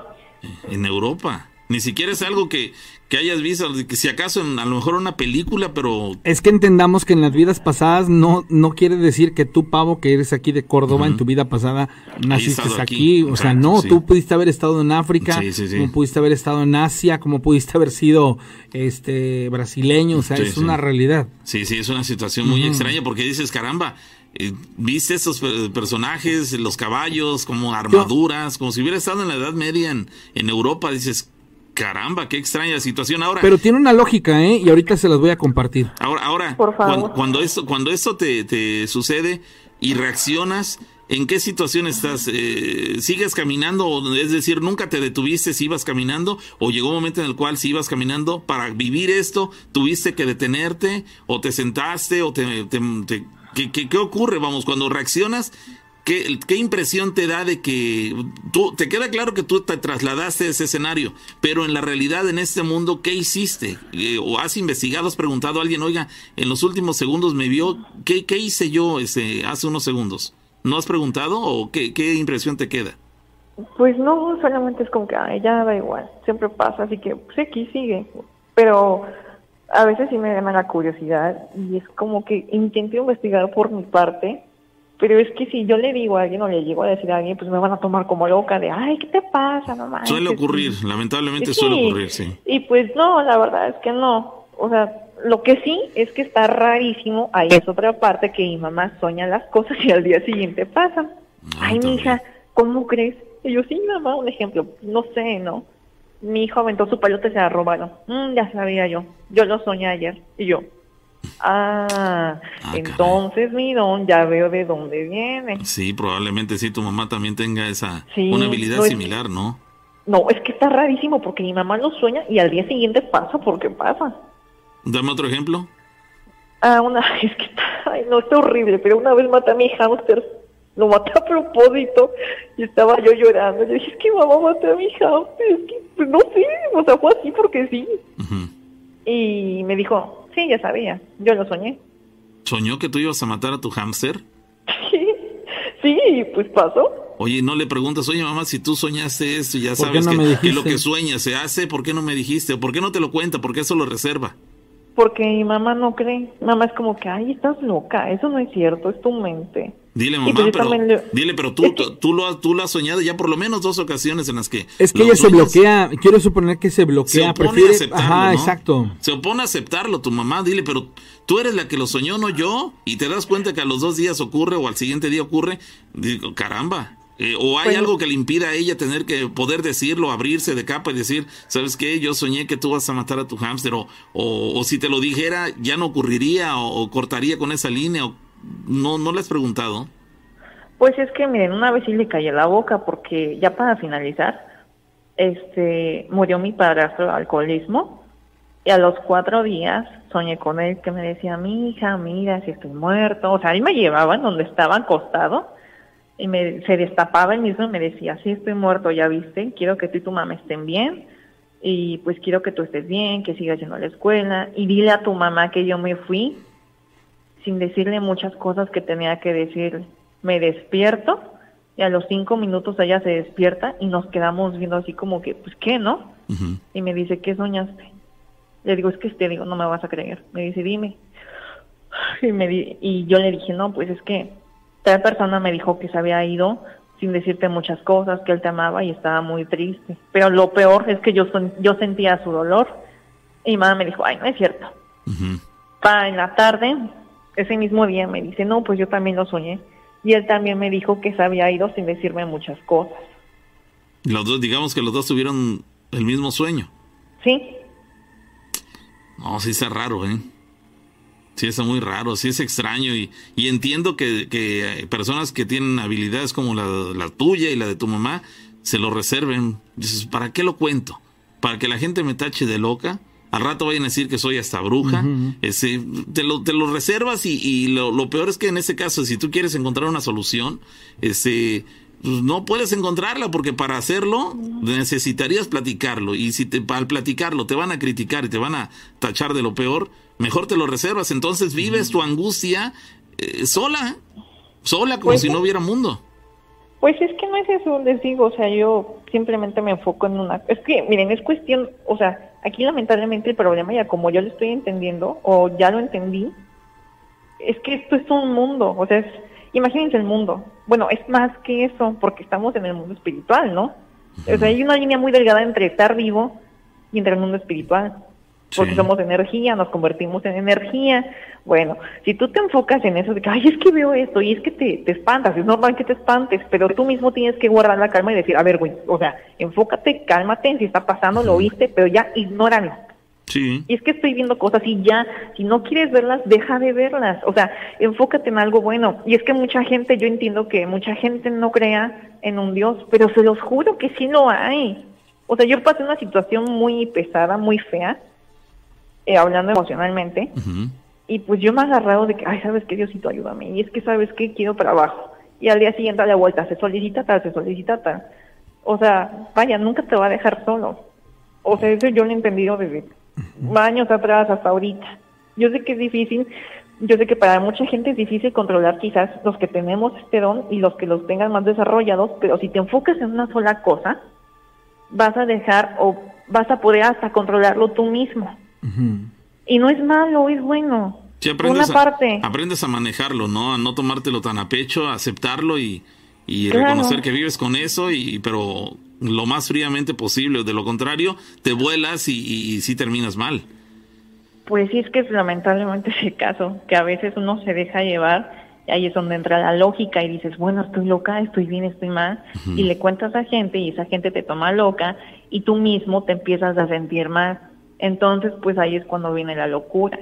En Europa. Ni siquiera es algo que, que hayas visto, que si acaso en, a lo mejor una película, pero... Es que entendamos que en las vidas pasadas no, no quiere decir que tú, Pavo, que eres aquí de Córdoba, en tu vida pasada naciste aquí. O sea, no, tú pudiste haber estado en África, como pudiste haber estado en Asia, como pudiste haber sido este brasileño, o sea, es una realidad. Sí, sí, es una situación muy extraña porque dices, caramba, eh, viste esos personajes, los caballos, como armaduras, como si hubiera estado en la Edad Media en, en Europa, dices, Caramba, qué extraña situación ahora. Pero tiene una lógica, ¿eh? Y ahorita se las voy a compartir. Ahora, ahora, Cuando, esto, cuando esto te, sucede y reaccionas, ¿en qué situación estás? Eh, ¿Sigues caminando? Es decir, ¿nunca te detuviste si ibas caminando? ¿O llegó un momento en el cual si ibas caminando para vivir esto, tuviste que detenerte? ¿O te sentaste? ¿O te, ¿Qué, qué, qué ocurre? Vamos, cuando reaccionas, ¿Qué, ¿Qué, impresión te da de que tú, te queda claro que tú te trasladaste a ese escenario, pero en la realidad en este mundo, ¿qué hiciste? Eh, ¿O has investigado, has preguntado a alguien, oiga, en los últimos segundos me vio, ¿qué, qué hice yo ese, hace unos segundos? ¿No has preguntado o qué, qué impresión te queda? Pues no, solamente es como que, ay, ya da igual, siempre pasa, así que, pues aquí sigue. Pero a veces sí me gana la curiosidad y es como que intento investigar por mi parte pero es que si yo le digo a alguien o le llego a decir a alguien, pues me van a tomar como loca de, ay, ¿qué te pasa, mamá? Suele ocurrir, lamentablemente suele ocurrir, sí. Y pues no, la verdad es que no. O sea, lo que sí es que está rarísimo, ahí es otra parte que mi mamá sueña las cosas y al día siguiente pasan. Ah, ay, mi hija, ¿cómo crees? Y yo, sí, mamá, un ejemplo, no sé, ¿no? Mi hijo aventó su y se la robaron. Mm, ya sabía yo, yo lo soñé ayer. Y yo, Ah, ah entonces mi don ya veo de dónde viene. Sí, probablemente sí, tu mamá también tenga esa una habilidad similar, ¿no? No, es que está rarísimo porque mi mamá lo sueña y al día siguiente pasa porque pasa. Dame otro ejemplo. Ah, una, [LAUGHS] es que está, ay, no, está horrible, pero una vez maté a mi hámster, lo maté a propósito y estaba yo llorando. Yo dije, es que mamá maté a mi hámster, es que, pues, no sé, o sea, fue así porque sí. Y me dijo, Sí, ya sabía. Yo lo soñé. ¿Soñó que tú ibas a matar a tu hámster? Sí, sí, pues pasó. Oye, no le preguntas, oye mamá, si tú soñaste esto, ya sabes que, lo que sueña se hace, ¿por qué no me dijiste? ¿O por qué no te lo cuenta? ¿Por qué eso lo reserva? Porque mi mamá no cree. Mamá es como que, ay, estás loca, eso no es cierto, es tu mente. Dile, mamá, pues pero, dile, pero tú, tú, lo, tú lo has soñado ya por lo menos dos ocasiones en las que... Es que ella se bloquea, quiero suponer que se bloquea, se prefiere... A aceptarlo, Ajá, exacto. Se opone a aceptarlo tu mamá, dile, pero tú eres la que lo soñó, no yo, y te das cuenta que a los dos días ocurre o al siguiente día ocurre, digo, caramba, eh, o hay pues algo que le impida a ella tener que poder decirlo, abrirse de capa y decir, ¿sabes qué? Yo soñé que tú vas a matar a tu hámster, o, o, si te lo dijera, ya no ocurriría, o, cortaría con esa línea, o no, no le has preguntado. Pues es que, miren, una vez sí le callé la boca, porque ya para finalizar, este, murió mi padrastro de alcoholismo, y a los cuatro días soñé con él que me decía, mi hija, mira, si estoy muerto, o sea, él me llevaba donde estaba acostado, y me, se destapaba él mismo y me decía, sí estoy muerto, ya viste, quiero que tú y tu mamá estén bien y pues quiero que tú estés bien, que sigas yendo a la escuela y dile a tu mamá que yo me fui sin decirle muchas cosas que tenía que decirle. Me despierto y a los cinco minutos ella se despierta y nos quedamos viendo así como que, pues, ¿qué, no? Y me dice, ¿qué soñaste? Le digo, es que te digo, no me vas a creer. Me dice, dime. Y, me y yo le dije, no, pues es que Tal persona me dijo que se había ido sin decirte muchas cosas, que él te amaba y estaba muy triste. Pero lo peor es que yo, yo sentía su dolor. Y mi mamá me dijo, ay, no es cierto. Para en la tarde, ese mismo día me dice, no, pues yo también lo soñé. Y él también me dijo que se había ido sin decirme muchas cosas. Los dos, digamos que los dos tuvieron el mismo sueño. Sí. No, sí está raro, ¿eh? Sí, es muy raro, sí es extraño y, y entiendo que, que, personas que tienen habilidades como la, tuya y la de tu mamá se lo reserven. Dices, ¿para qué lo cuento? ¿Para que la gente me tache de loca? Al rato vayan a decir que soy hasta bruja. ese, te, lo, te lo reservas y, y lo, lo, peor es que en ese caso, si tú quieres encontrar una solución, ese, pues no puedes encontrarla porque para hacerlo necesitarías platicarlo y si te, al platicarlo te van a criticar y te van a tachar de lo peor, mejor te lo reservas. Entonces vives tu angustia eh, sola, sola como pues si no hubiera mundo. Pues es que no es eso, les digo, o sea, yo simplemente me enfoco en una... Es que, miren, es cuestión, o sea, aquí lamentablemente el problema, ya como yo lo estoy entendiendo, o ya lo entendí, es que esto es un mundo, o sea, imagínense el mundo. Bueno, es más que eso, porque estamos en el mundo espiritual, ¿no? O sea, hay una línea muy delgada entre estar vivo y entre el mundo espiritual porque somos energía, nos convertimos en energía. Bueno, si tú te enfocas en eso de que, ay, es que veo esto y es que te, te espantas, es normal que te espantes, pero tú mismo tienes que guardar la calma y decir, a ver, güey, o sea, enfócate, cálmate si está pasando, lo viste, pero ya ignóralo. Sí. Y es que estoy viendo cosas y ya, si no quieres verlas, deja de verlas. O sea, enfócate en algo bueno. Y es que mucha gente, yo entiendo que mucha gente no crea en un Dios, pero se los juro que sí lo hay. O sea, yo pasé una situación muy pesada, muy fea, eh, hablando emocionalmente. Y pues yo me he agarrado de que, ay, ¿sabes qué, Diosito, ayúdame? Y es que, ¿sabes qué? Quiero trabajo. Y al día siguiente a la vuelta, se solicita tal, se solicita tal. O sea, vaya, nunca te va a dejar solo. O sea, eso yo lo he entendido desde años atrás hasta ahorita. Yo sé que es difícil, yo sé que para mucha gente es difícil controlar quizás los que tenemos este don y los que los tengan más desarrollados, pero si te enfocas en una sola cosa, vas a dejar o vas a poder hasta controlarlo tú mismo. Y no es malo, es bueno. Sí, aprendes, Una parte. Aprendes a manejarlo, ¿no? A no tomártelo tan a pecho, a aceptarlo y, reconocer que vives con eso, y pero lo más fríamente posible. De lo contrario, te vuelas y, y, sí terminas mal. Pues sí, es que es lamentablemente ese caso, que a veces uno se deja llevar y ahí es donde entra la lógica y dices, bueno, estoy loca, estoy bien, estoy mal, y le cuentas a gente y esa gente te toma loca y tú mismo te empiezas a sentir mal. Entonces, pues ahí es cuando viene la locura.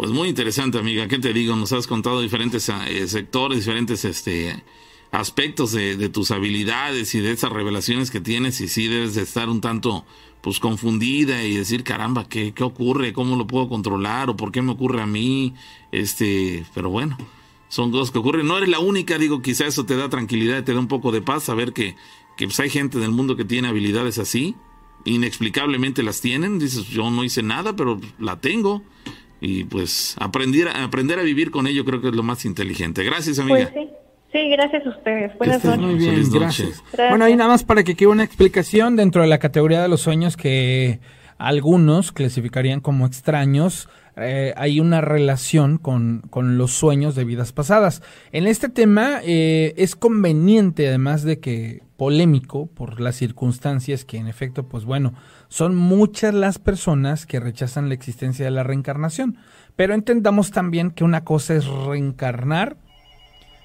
Pues muy interesante, amiga. ¿Qué te digo? Nos has contado diferentes eh, sectores, diferentes este, aspectos de, tus habilidades y de esas revelaciones que tienes y sí debes de estar un tanto pues confundida y decir, caramba, ¿qué, qué ocurre? ¿Cómo lo puedo controlar? ¿O por qué me ocurre a mí? Este, pero bueno, son cosas que ocurren. No eres la única, digo, quizá eso te da tranquilidad, te da un poco de paz saber que, que pues, hay gente del mundo que tiene habilidades así, inexplicablemente las tienen, dices, yo no hice nada, pero la tengo y pues aprender, aprender a vivir con ello creo que es lo más inteligente. Gracias, amiga. Pues sí. gracias a ustedes. Buenas noches. Muy bien, gracias. Bueno, ahí nada más para que quede una explicación dentro de la categoría de los sueños que algunos clasificarían como extraños. Eh, hay una relación con, con, los sueños de vidas pasadas. En este tema eh, es conveniente, además de que polémico por las circunstancias que en efecto, pues bueno, son muchas las personas que rechazan la existencia de la reencarnación. Pero entendamos también que una cosa es reencarnar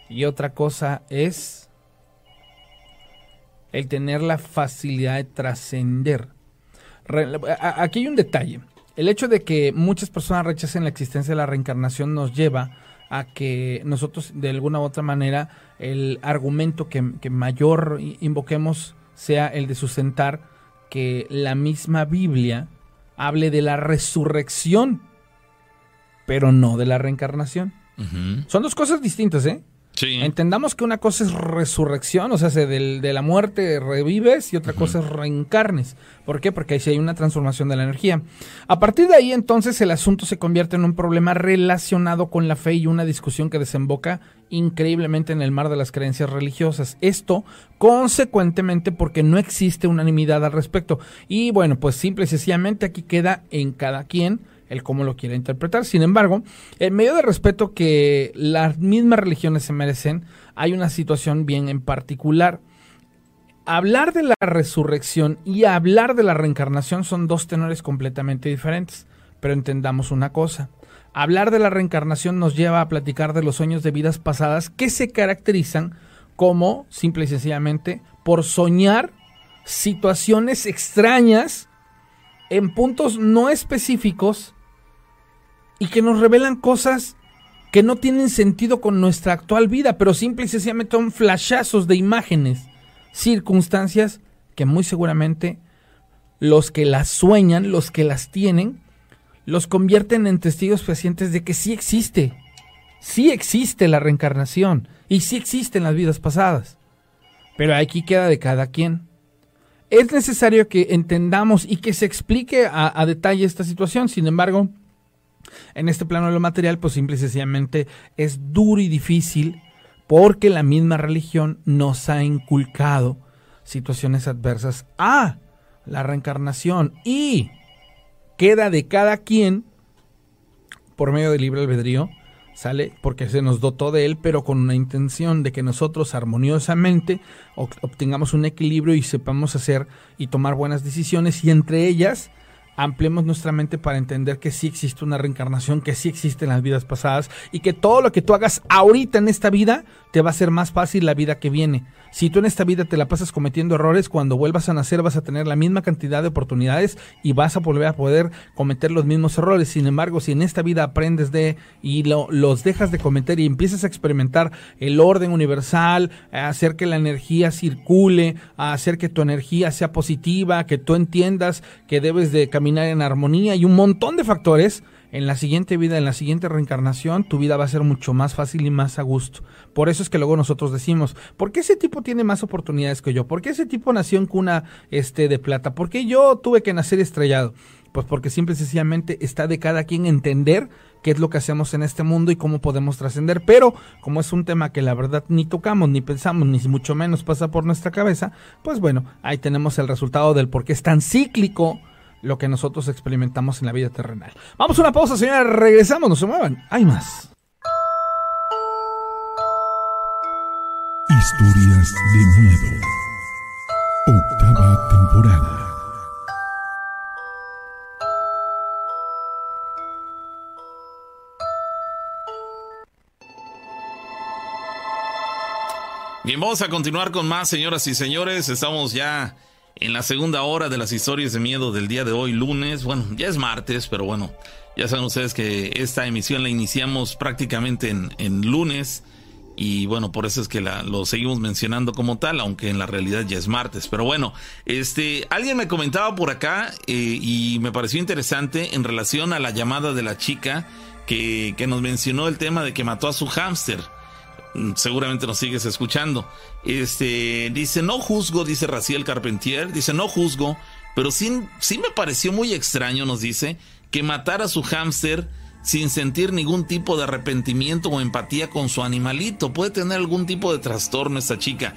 y otra cosa es el tener la facilidad de trascender. Aquí hay un detalle. El hecho de que muchas personas rechacen la existencia de la reencarnación nos lleva a que nosotros de alguna u otra manera el argumento que, que mayor invoquemos sea el de sustentar que la misma Biblia hable de la resurrección, pero no de la reencarnación. Son dos cosas distintas, ¿eh? Entendamos que una cosa es resurrección, o sea, de, de la muerte revives y otra cosa es reencarnes. ¿Por qué? Porque ahí sí hay una transformación de la energía. A partir de ahí, entonces, el asunto se convierte en un problema relacionado con la fe y una discusión que desemboca increíblemente en el mar de las creencias religiosas. Esto, consecuentemente, porque no existe unanimidad al respecto. Y bueno, pues simple y sencillamente aquí queda en cada quien el cómo lo quiere interpretar. Sin embargo, en medio de respeto que las mismas religiones se merecen, hay una situación bien en particular. Hablar de la resurrección y hablar de la reencarnación son dos tenores completamente diferentes. Pero entendamos una cosa. Hablar de la reencarnación nos lleva a platicar de los sueños de vidas pasadas que se caracterizan como, simple y sencillamente, por soñar situaciones extrañas en puntos no específicos y que nos revelan cosas que no tienen sentido con nuestra actual vida, pero simple y sencillamente son flashazos de imágenes, circunstancias que muy seguramente los que las sueñan, los que las tienen, los convierten en testigos fehacientes de que sí existe, sí existe la reencarnación y sí existen las vidas pasadas. Pero aquí queda de cada quien. Es necesario que entendamos y que se explique a, a detalle esta situación, sin embargo, en este plano de lo material, pues simple y sencillamente es duro y difícil porque la misma religión nos ha inculcado situaciones adversas a la reencarnación y queda de cada quien por medio del libre albedrío, ¿sale? Porque se nos dotó de él, pero con una intención de que nosotros armoniosamente obtengamos un equilibrio y sepamos hacer y tomar buenas decisiones y entre ellas ampliemos nuestra mente para entender que sí existe una reencarnación, que sí existen las vidas pasadas y que todo lo que tú hagas ahorita en esta vida te va a ser más fácil la vida que viene. Si tú en esta vida te la pasas cometiendo errores, cuando vuelvas a nacer vas a tener la misma cantidad de oportunidades y vas a volver a poder cometer los mismos errores. Sin embargo, si en esta vida aprendes de y los dejas de cometer y empiezas a experimentar el orden universal, a hacer que la energía circule, a hacer que tu energía sea positiva, que tú entiendas que debes de caminar en armonía y un montón de factores, en la siguiente vida, en la siguiente reencarnación, tu vida va a ser mucho más fácil y más a gusto. Por eso es que luego nosotros decimos, ¿por qué ese tipo tiene más oportunidades que yo? ¿Por qué ese tipo nació en cuna este, de plata? ¿Por qué yo tuve que nacer estrellado? Pues porque simple y sencillamente está de cada quien entender qué es lo que hacemos en este mundo y cómo podemos trascender. Pero como es un tema que la verdad ni tocamos, ni pensamos, ni mucho menos pasa por nuestra cabeza, pues bueno, ahí tenemos el resultado del por qué es tan cíclico lo que nosotros experimentamos en la vida terrenal. Vamos a una pausa, señora. Regresamos, no se muevan. Hay más. Historias de miedo. Octava temporada. Bien, vamos a continuar con más, señoras y señores. Estamos ya en la segunda hora de las historias de miedo del día de hoy, lunes. Bueno, ya es martes, pero bueno, ya saben ustedes que esta emisión la iniciamos prácticamente en, lunes. Y bueno, por eso es que la, lo seguimos mencionando como tal, aunque en la realidad ya es martes. Pero bueno, este, alguien me comentaba por acá eh, y me pareció interesante en relación a la llamada de la chica que, que nos mencionó el tema de que mató a su hámster. Mm, seguramente nos sigues escuchando. Este, dice, no juzgo, dice Raciel Carpentier, dice, no juzgo, pero sí, sí me pareció muy extraño, nos dice, que matara a su hámster sin sentir ningún tipo de arrepentimiento o empatía con su animalito. Puede tener algún tipo de trastorno esta chica.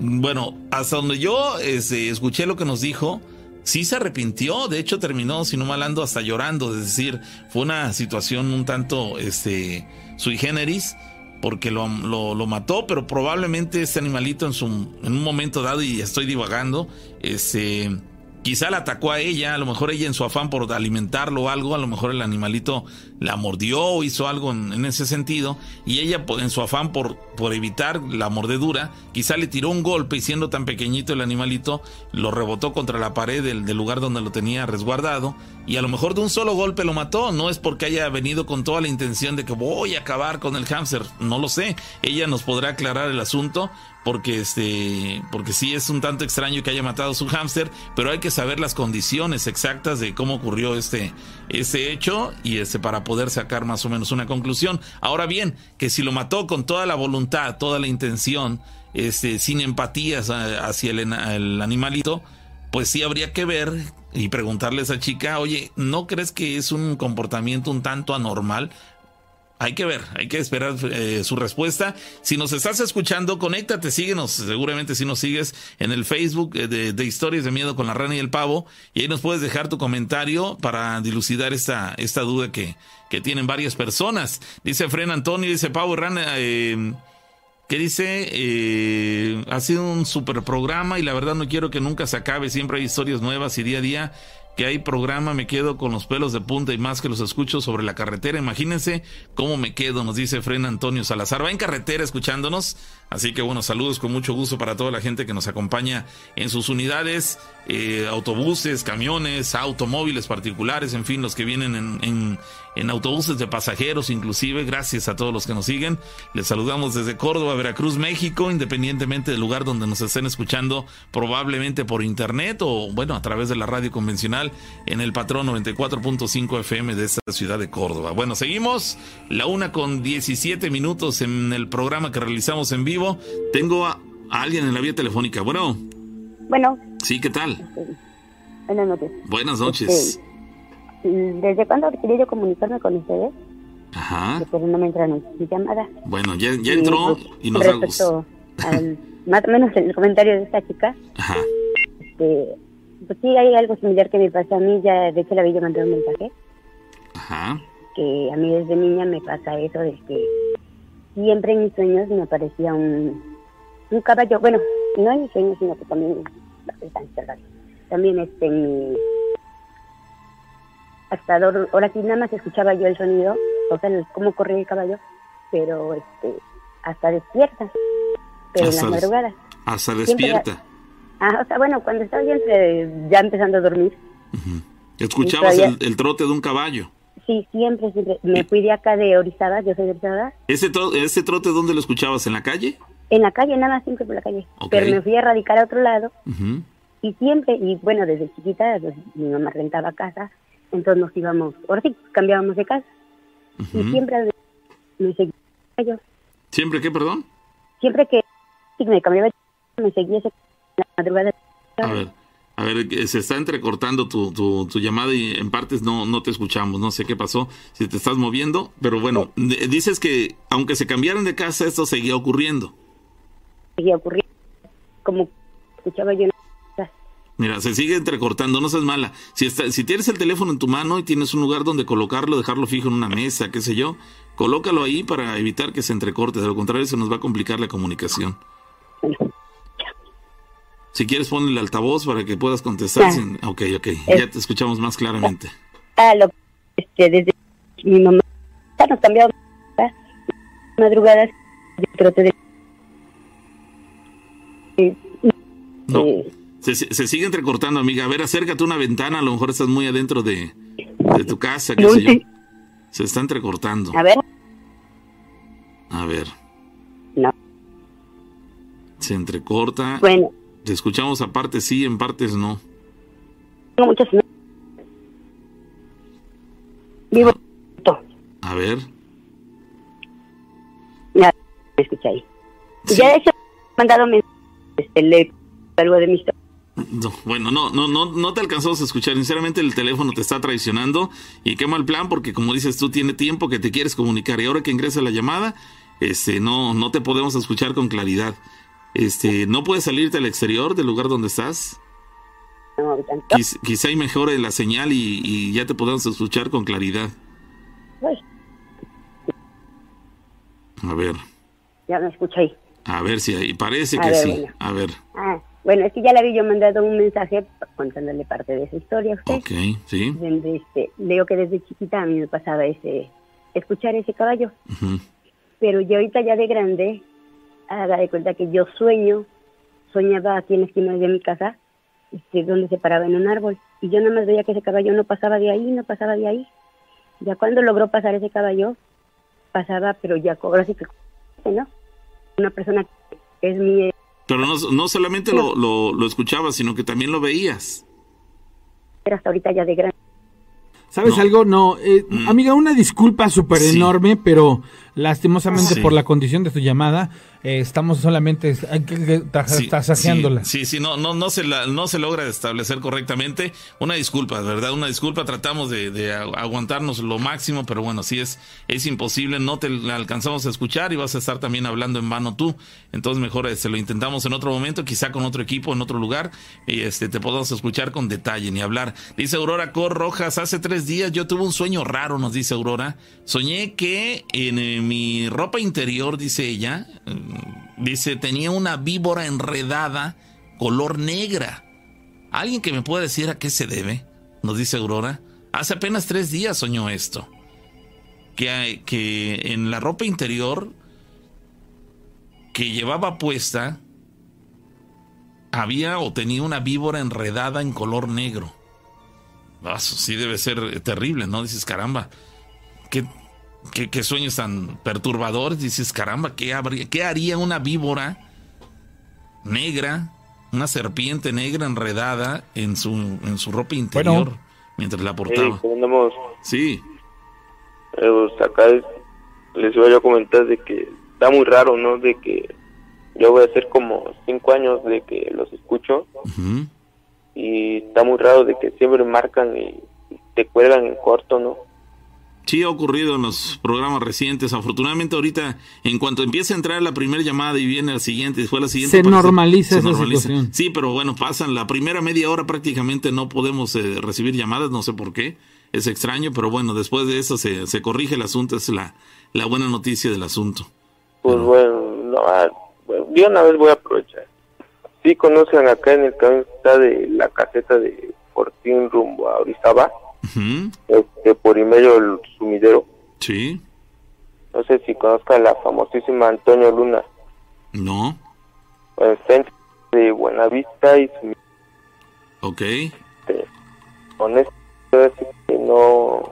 Bueno, hasta donde yo este, escuché lo que nos dijo, sí se arrepintió, de hecho terminó, si no hasta llorando, es decir, fue una situación un tanto este, sui generis porque lo, lo, mató, pero probablemente este animalito en, su, en un momento dado, y estoy divagando, este, quizá la atacó a ella, a lo mejor ella en su afán por alimentarlo o algo, a lo mejor el animalito la mordió o hizo algo en, ese sentido, y ella en su afán por, por evitar la mordedura, quizá le tiró un golpe y siendo tan pequeñito el animalito, lo rebotó contra la pared del, del lugar donde lo tenía resguardado, y a lo mejor de un solo golpe lo mató, no es porque haya venido con toda la intención de que voy a acabar con el hámster, no lo sé, ella nos podrá aclarar el asunto, porque este porque sí es un tanto extraño que haya matado a su hámster, pero hay que saber las condiciones exactas de cómo ocurrió este este hecho y este para poder sacar más o menos una conclusión. Ahora bien, que si lo mató con toda la voluntad, toda la intención, este sin empatías hacia el, el animalito, pues sí habría que ver y preguntarle a esa chica, oye, ¿no crees que es un comportamiento un tanto anormal? Hay que ver, hay que esperar eh, su respuesta. Si nos estás escuchando, conéctate, síguenos. Seguramente si nos sigues en el Facebook eh, de, Historias de Miedo con la Rana y el Pavo. Y ahí nos puedes dejar tu comentario para dilucidar esta, esta duda que, que tienen varias personas. Dice Fren Antonio, dice Pavo Rana, eh, que dice, eh, ha sido un super programa y la verdad no quiero que nunca se acabe. Siempre hay historias nuevas y día a día que hay programa, me quedo con los pelos de punta y más que los escucho sobre la carretera. Imagínense cómo me quedo, nos dice Fren Antonio Salazar. Va en carretera escuchándonos. Así que bueno, saludos con mucho gusto para toda la gente que nos acompaña en sus unidades, eh, autobuses, camiones, automóviles particulares, en fin, los que vienen en, en, autobuses de pasajeros, inclusive. Gracias a todos los que nos siguen. Les saludamos desde Córdoba, Veracruz, México, independientemente del lugar donde nos estén escuchando, probablemente por internet o bueno, a través de la radio convencional en el patrón 94.5 FM de esta ciudad de Córdoba. Bueno, seguimos la una con 17 minutos en el programa que realizamos en vivo tengo a, alguien en la vía telefónica. Bueno. Bueno. Sí, ¿qué tal? Buenas noches. Buenas noches. Este, ¿Desde cuándo quería yo comunicarme con ustedes? Ajá. Pero no me entraron mi llamada. Bueno, ya, ya entró y, pues, y nos respecto al, más o menos el comentario de esta chica. Ajá. Este, pues sí, hay algo similar que me pasa a mí. Ya, de hecho, la vi yo mandé un mensaje. Ajá. Que a mí desde niña me pasa eso de que siempre en mis sueños me aparecía un, un caballo, bueno, no en mis sueños, sino que también, también este, en mi, hasta ahora sí nada más escuchaba yo el sonido, o sea, cómo corría el caballo, pero este, hasta despierta, pero en las madrugadas. Hasta despierta. ah, o sea, bueno, cuando estaba ya, ya empezando a dormir. Escuchabas el, el trote de un caballo. Sí, siempre, siempre. Me fui de acá de Orizaba, yo soy de Orizaba. ¿Ese, ¿Ese trote dónde lo escuchabas? ¿En la calle? En la calle, nada siempre por la calle. Pero me fui a radicar a otro lado. Y siempre, y bueno, desde chiquita, pues, mi mamá rentaba casa. entonces nos íbamos, ahora sí, cambiábamos de casa. Y siempre me seguía yo. ¿Siempre qué, perdón? Siempre que me cambiaba de casa, me seguía ese la madrugada. A ver, a ver, se está entrecortando tu, tu, tu llamada y en partes no, no te escuchamos, no sé qué pasó, si te estás moviendo, pero bueno, dices que aunque se cambiaran de casa, esto seguía ocurriendo. Seguía ocurriendo. Como escuchaba yo. Mira, se sigue entrecortando, no seas mala. Si, está, si tienes el teléfono en tu mano y tienes un lugar donde colocarlo, dejarlo fijo en una mesa, qué sé yo, colócalo ahí para evitar que se entrecorte, de lo contrario se nos va a complicar la comunicación. Si quieres ponle el altavoz para que puedas contestar. Sin- Ok, ok, ya te escuchamos más claramente. Ah, lo, este, desde mi mamá nos casa, madrugadas yo de eh, No. eh, Se, se- sigue entrecortando, amiga. A ver, acércate a una ventana, a lo mejor estás muy adentro de, de tu casa, qué No, sé yo. sí. Se está entrecortando. a ver, A ver, no, se entrecorta. bueno, Te escuchamos a partes sí, en partes no. tengo muchas vivo A ver. ya me escucha ahí. Sí. ya hecho han mandado este, le algo de mi. No, bueno, no, no, no, no te alcanzamos a escuchar. Sinceramente, el teléfono te está traicionando y qué mal plan, porque como dices tú, tiene tiempo que te quieres comunicar y ahora que ingresa la llamada, este, no, no te podemos escuchar con claridad. Este, no puedes salirte al exterior del lugar donde estás. No. Quiz- quizá y mejore la señal y, y ya te podamos escuchar con claridad. Uy, A ver, ya me escucha ahí. a ver si ahí parece A que ver, sí. bueno. A ver, Ah, bueno, es que ya le había yo mandado un mensaje contándole parte de esa historia a usted. ok, sí. donde este, leo que desde chiquita a mí me pasaba ese escuchar ese caballo, ujú. pero yo ahorita ya de grande, haga de cuenta que yo sueño, soñaba aquí en la esquina de mi casa, este, donde se paraba en un árbol, y yo nada más veía que ese caballo no pasaba de ahí, no pasaba de ahí. Ya cuando logró pasar ese caballo, pasaba, pero ya cobra así que, ¿no? Una persona que es mi Pero no, no solamente lo, lo, lo escuchabas, sino que también lo veías. era hasta ahorita ya de grande. ¿Sabes No. algo? No, eh, Mm. amiga, una disculpa súper Sí. enorme, pero lastimosamente Sí. por la condición de tu llamada, eh, estamos solamente tasajeándola. Sí, sí, sí, no, no, no, se la- no se logra establecer correctamente. Una disculpa, ¿verdad? Una disculpa. Tratamos de, de agu- aguantarnos lo máximo, pero bueno, sí es, es imposible. No te la alcanzamos a escuchar y vas a estar también hablando en vano tú. Entonces mejor este, lo intentamos en otro momento, quizá con otro equipo, en otro lugar, y este, te podamos escuchar con detalle ni hablar. Dice Aurora Cor Rojas, hace tres días yo tuve un sueño raro, nos dice Aurora. Soñé que en eh, mi ropa interior, dice ella, mm, dice, tenía una víbora enredada color negra. ¿Alguien que me pueda decir a qué se debe? Nos dice Aurora. Hace apenas tres días soñó esto. Que, que en la ropa interior que llevaba puesta había o tenía una víbora enredada en color negro. Ah, Eso sí debe ser terrible, ¿no? Dices, caramba, qué, qué, qué sueños tan perturbadores. Dices, caramba, ¿qué, habría, ¿qué haría una víbora negra, una serpiente negra enredada en su, en su ropa interior Bueno. mientras la Sí, portaba? tenemos, Sí, eh, pues, acá es- les iba yo a comentar de que está muy raro, ¿no? De que yo voy a hacer como cinco años de que los escucho y está muy raro de que siempre marcan y te cuelgan en corto, ¿no? Sí ha ocurrido en los programas recientes. Afortunadamente ahorita, en cuanto empieza a entrar la primera llamada y viene la siguiente, y después la siguiente... Se parece- normaliza esa situación. Sí, pero bueno, pasan la primera media hora prácticamente no podemos eh, recibir llamadas, no sé por qué. Es extraño, pero bueno, después de eso se, se corrige el asunto, es la, la buena noticia del asunto. Pues bueno, no, ah, yo una vez voy a aprovechar. Sí conocen acá en el camino está de la caseta de Fortín rumbo a Orizaba, Ujú, este, por y medio del sumidero. Sí, No sé si conozcan la famosísima Antonio Luna. no, Bueno, está entre de Buenavista y Sumidero. ok. este, honesto es que no,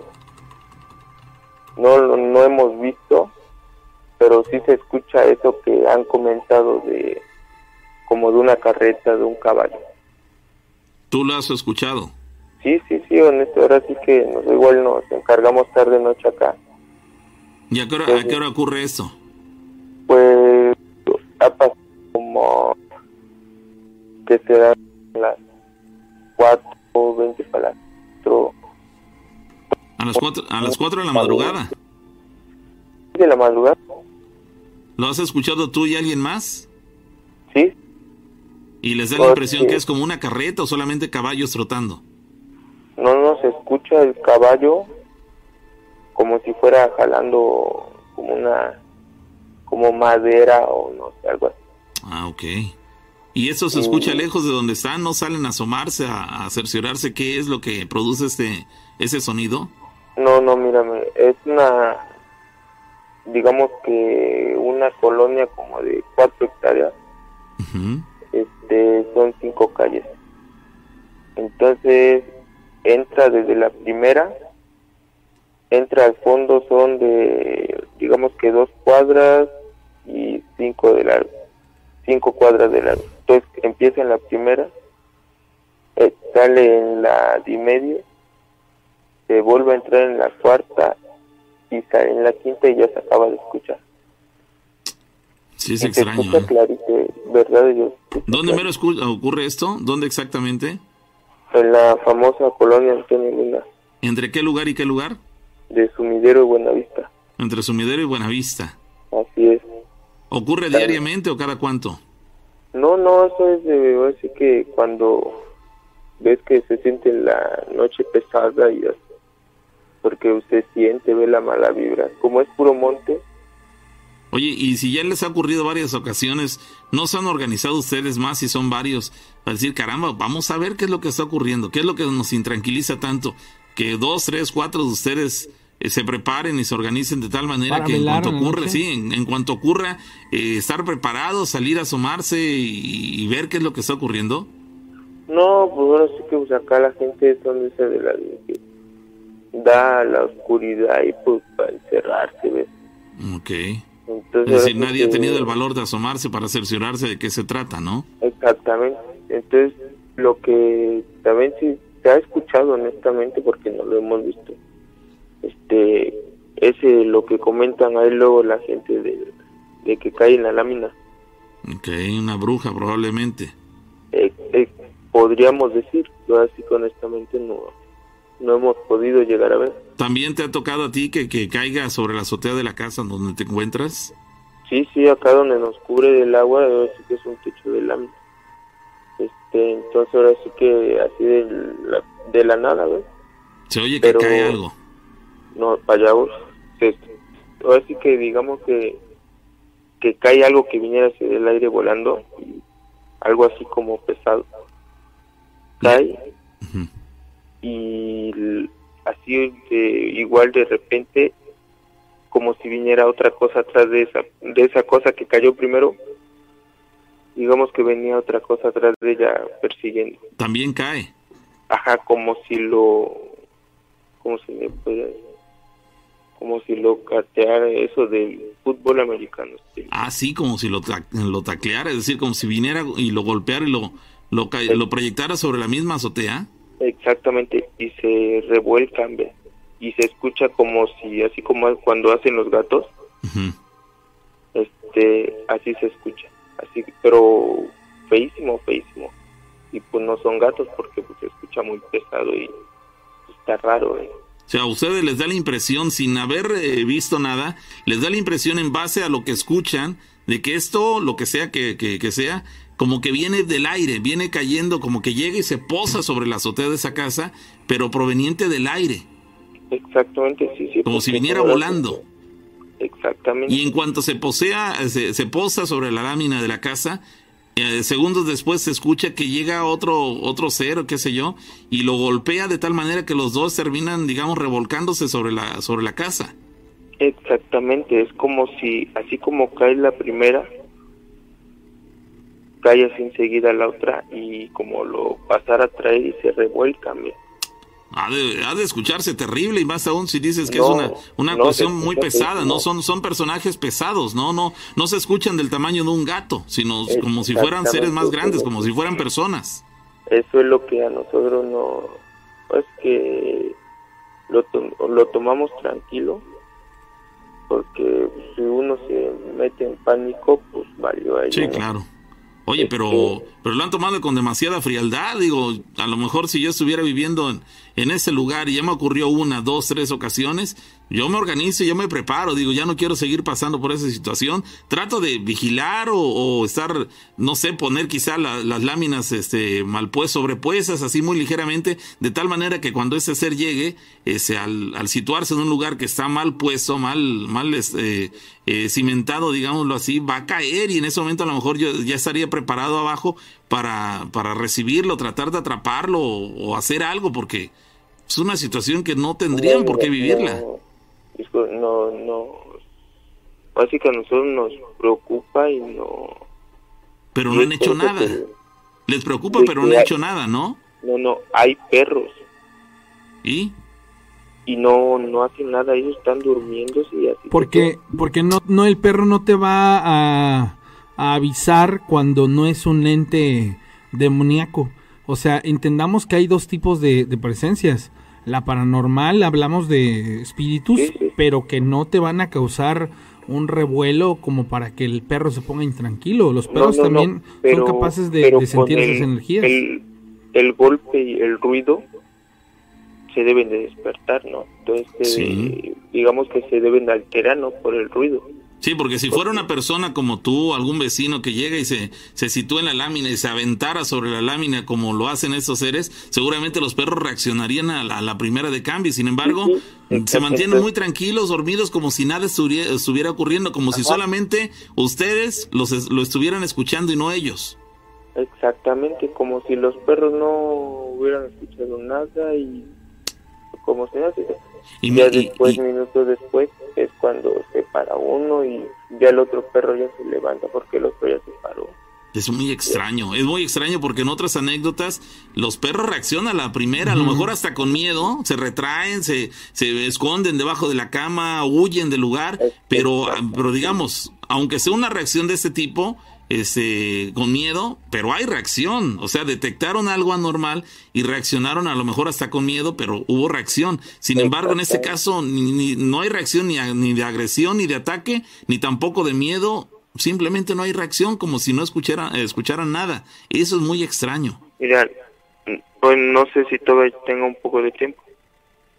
no no hemos visto pero sí se escucha eso que han comentado de como de una carreta de un caballo ¿Tú lo has escuchado? Sí Sí, sí, honesto, ahora sí que nos, igual nos encargamos tarde noche acá. ¿Y a qué, hora, a qué hora ocurre esto? Pues ha pasado como que serán las 4, 20 para las 4 A las 4, a las 4 de la madrugada. de la madrugada. ¿Lo has escuchado tú y alguien más? Sí, ¿Y les da la Pues, impresión sí. que es como una carreta o solamente caballos trotando? No nos escucha el caballo como si fuera jalando como una como madera o no sé, algo así. Ah, ok. ¿Y eso se escucha lejos de donde están? ¿No salen a asomarse, a, a cerciorarse qué es lo que produce este ese sonido? No, no, mírame, es una, digamos que una colonia como de cuatro hectáreas, este, son cinco calles. Entonces, entra desde la primera, entra al fondo, son de, digamos que dos cuadras y cinco de largo, cinco cuadras de largo. Entonces, empieza en la primera, eh, sale en la de medio, se vuelve a entrar en la cuarta y sale en la quinta y ya se acaba de escuchar. Sí, es Y se extraño. escucha ¿eh? clarito, ¿verdad? Yo ¿Dónde mero ocurre esto? ¿Dónde exactamente? En la famosa colonia Antonio Luna, ¿Entre qué lugar y qué lugar? de Sumidero y Buenavista. Entre Sumidero y Buenavista. Así es. ¿Ocurre diariamente o cada cuánto? No, no, eso es de, así que cuando ves que se siente la noche pesada y así, porque usted siente, ve la mala vibra. Como es puro monte, Oye, y si ya les ha ocurrido varias ocasiones, ¿no se han organizado ustedes más si son varios para decir, caramba, vamos a ver qué es lo que está ocurriendo, qué es lo que nos intranquiliza tanto? Que dos, tres, cuatro de ustedes eh, se preparen y se organicen de tal manera Para que en cuanto noche. sí, en, en cuanto ocurra, eh, estar preparados, salir a asomarse y, y ver qué es lo que está ocurriendo. no, pues ahora sí que pues acá la gente son de esa de la que da la oscuridad y pues para encerrarse, ¿ves? Ok. Entonces, Es decir, nadie ha que- tenido el valor de asomarse para cerciorarse de qué se trata, ¿no? Exactamente. Entonces, lo que también sí se ha escuchado honestamente, porque no lo hemos visto, este, es eh, lo que comentan ahí luego la gente de, de que cae en la lámina. Ok, una bruja probablemente. Eh, eh, podríamos decir, yo así que honestamente no, no hemos podido llegar a ver. ¿También te ha tocado a ti que, que caiga sobre la azotea de la casa donde te encuentras? Sí, sí, acá donde nos cubre el agua, ahora sí que es un techo de lámina. Este, entonces ahora sí que así de la, de la nada, ¿ves? Se oye que cae algo. no para allá. Se- ahora sí que digamos que que cae algo que viniera hacia el aire volando y algo así como pesado cae y así de, igual de repente como si viniera otra cosa atrás de esa de esa cosa que cayó primero digamos que venía otra cosa atrás de ella persiguiendo También cae. ajá como si lo como si pudiera como si lo cateara eso del fútbol americano sí. Ah, sí, como si lo, lo tacleara, es decir, como si viniera y lo golpeara y lo, lo, lo proyectara sobre la misma azotea. Exactamente y se revuelcan ¿ves? y se escucha como si así como cuando hacen los gatos este así se escucha así pero feísimo feísimo y pues no son gatos porque pues se escucha muy pesado y está raro ¿eh? O sea, a ustedes les da la impresión, sin haber eh, visto nada, les da la impresión en base a lo que escuchan, de que esto, lo que sea que, que, que sea, como que viene del aire, viene cayendo, como que llega y se posa sobre la azotea de esa casa, pero proveniente del aire, exactamente sí sí como si viniera volando. exactamente Y en cuanto se posea, se, se posa sobre la lámina de la casa, eh, segundos después se escucha que llega otro, otro ser o qué sé yo, y lo golpea de tal manera que los dos terminan, digamos, revolcándose sobre la, sobre la casa. Exactamente, es como si, así como cae la primera, cae así enseguida la otra y como lo pasara a traer y se revuelca. mira. Ha de, ha de escucharse terrible y más aún si dices que No, es una, una no, cuestión muy pesada. ¿no? Son, son personajes pesados, ¿no? No, no se escuchan del tamaño de un gato, sino como si fueran seres más grandes, como si fueran personas. Eso es lo que a nosotros no, pues que lo, lo tomamos tranquilo porque si uno se mete en pánico, pues valió ahí. Sí, claro. Oye, pero, pero lo han tomado con demasiada frialdad. Digo, a lo mejor si yo estuviera viviendo en, en ese lugar y ya me ocurrió una, dos, tres ocasiones, yo me organizo, yo me preparo, digo, ya no quiero seguir pasando por esa situación, trato de vigilar o, estar, no sé, poner quizá las láminas este, mal pues, sobrepuestas, así muy ligeramente, de tal manera que cuando ese ser llegue, ese, al, situarse en un lugar que está mal puesto, mal, mal este, eh, cimentado, digámoslo así, va a caer y en ese momento a lo mejor yo ya estaría preparado abajo para, para recibirlo, tratar de atraparlo o, o hacer algo, porque es una situación que no tendrían por qué vivirla no, no, así que a nosotros nos preocupa y no... Pero no han hecho nada. Les preocupa, pero no han hecho nada, ¿no? No, no, hay perros. ¿Y? Y no, no hacen nada, ellos están durmiendo y así. Porque, porque no, no, el perro no te va a, a avisar cuando no es un ente demoníaco. O sea, entendamos que hay dos tipos de, de presencias la paranormal, hablamos de espíritus, pero que no te van a causar un revuelo como para que el perro se ponga intranquilo. Los perros también son capaces de, sentir esas energías. El, golpe y el ruido se deben de despertar, ¿no? Entonces, eh, digamos que se deben de alterar, ¿no? Por el ruido. Sí, porque si fuera una persona como tú, algún vecino que llega y se, se sitúa en la lámina y se aventara sobre la lámina como lo hacen estos seres, seguramente los perros reaccionarían a la, primera de cambio. Sin embargo, se mantienen muy tranquilos, dormidos, como si nada estuviera, ocurriendo, como si solamente ustedes los, lo estuvieran escuchando y no ellos. Exactamente, como si los perros no hubieran escuchado nada y como se hace. Y ya después, minutos después, es cuando se para uno y ya el otro perro ya se levanta porque el otro ya se paró. Es muy extraño, es muy extraño porque en otras anécdotas los perros reaccionan a la primera, a lo mejor hasta con miedo, se retraen, se, se esconden debajo de la cama, huyen del lugar, pero, pero digamos, aunque sea una reacción de este tipo, este, con miedo, pero hay reacción. O sea, detectaron algo anormal y reaccionaron a lo mejor hasta con miedo, pero hubo reacción. Sin embargo, en este caso ni, no hay reacción ni, ni, de agresión, ni de ataque, ni tampoco de miedo. Simplemente no hay reacción, como si no escucharan, escucharan nada. Eso es muy extraño. Mira, pues no sé si todavía tengo un poco de tiempo.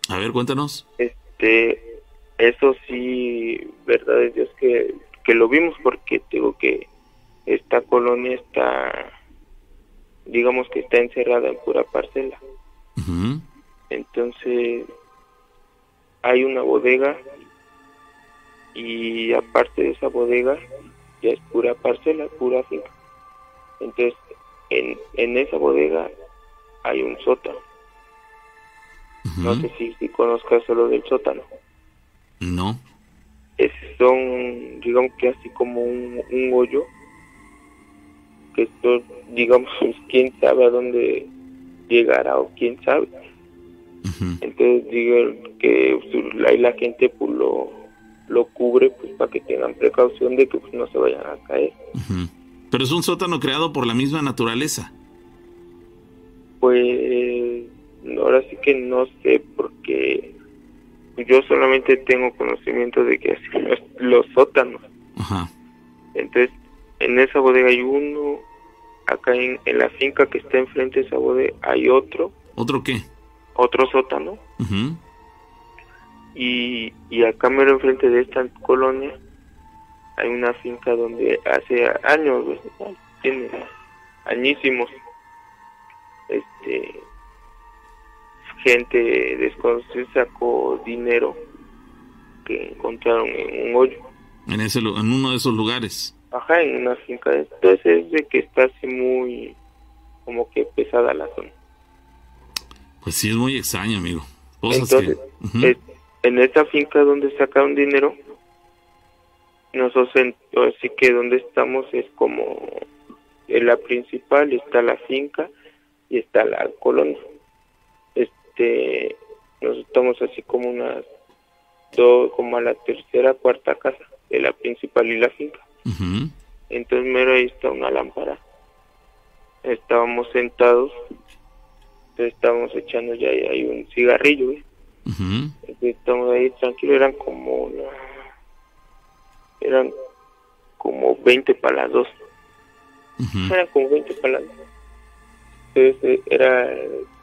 A ver, cuéntanos. Este, eso sí, verdad es Dios que, que lo vimos porque tengo que esta colonia está, digamos que está encerrada en pura parcela. Entonces, hay una bodega y aparte de esa bodega ya es pura parcela, pura finca. Entonces, en, en esa bodega hay un sótano. No sé si, si conozcas solo del sótano. No. Es, son, digamos que así como un, un hoyo que esto, digamos, [LAUGHS] quién sabe a dónde llegará o quién sabe. Entonces digo que ahí la gente pues lo, lo cubre pues para que tengan precaución de que pues, no se vayan a caer. Pero es un sótano creado por la misma naturaleza. Pues ahora sí que no sé porque yo solamente tengo conocimiento de que así [LAUGHS] los, los sótanos. Entonces en esa bodega hay uno, acá en, la finca que está enfrente de esa bodega hay otro. ¿Otro qué? Otro sótano. y, y acá mero enfrente de esta colonia hay una finca donde hace años, tiene añísimos, este, gente desconocida sacó dinero que encontraron en un hoyo. En, ese, en uno de esos lugares. Ajá, en una finca. Entonces es de que está así muy, como que pesada la zona. Pues sí, es muy extraño, amigo. Entonces, en esta finca donde sacaron dinero, nosotros así que donde estamos es como en la principal está la finca y está la colonia. Este, nosotros estamos así como una, todo, como a la tercera, cuarta casa de la principal y la finca. Entonces mero ahí está una lámpara. Estábamos sentados Entonces estábamos echando ya ahí un cigarrillo. Entonces estamos ahí tranquilos, eran como la- eran como 20 para las dos. Ujú. Eran como 20 para las dos. Entonces eh, era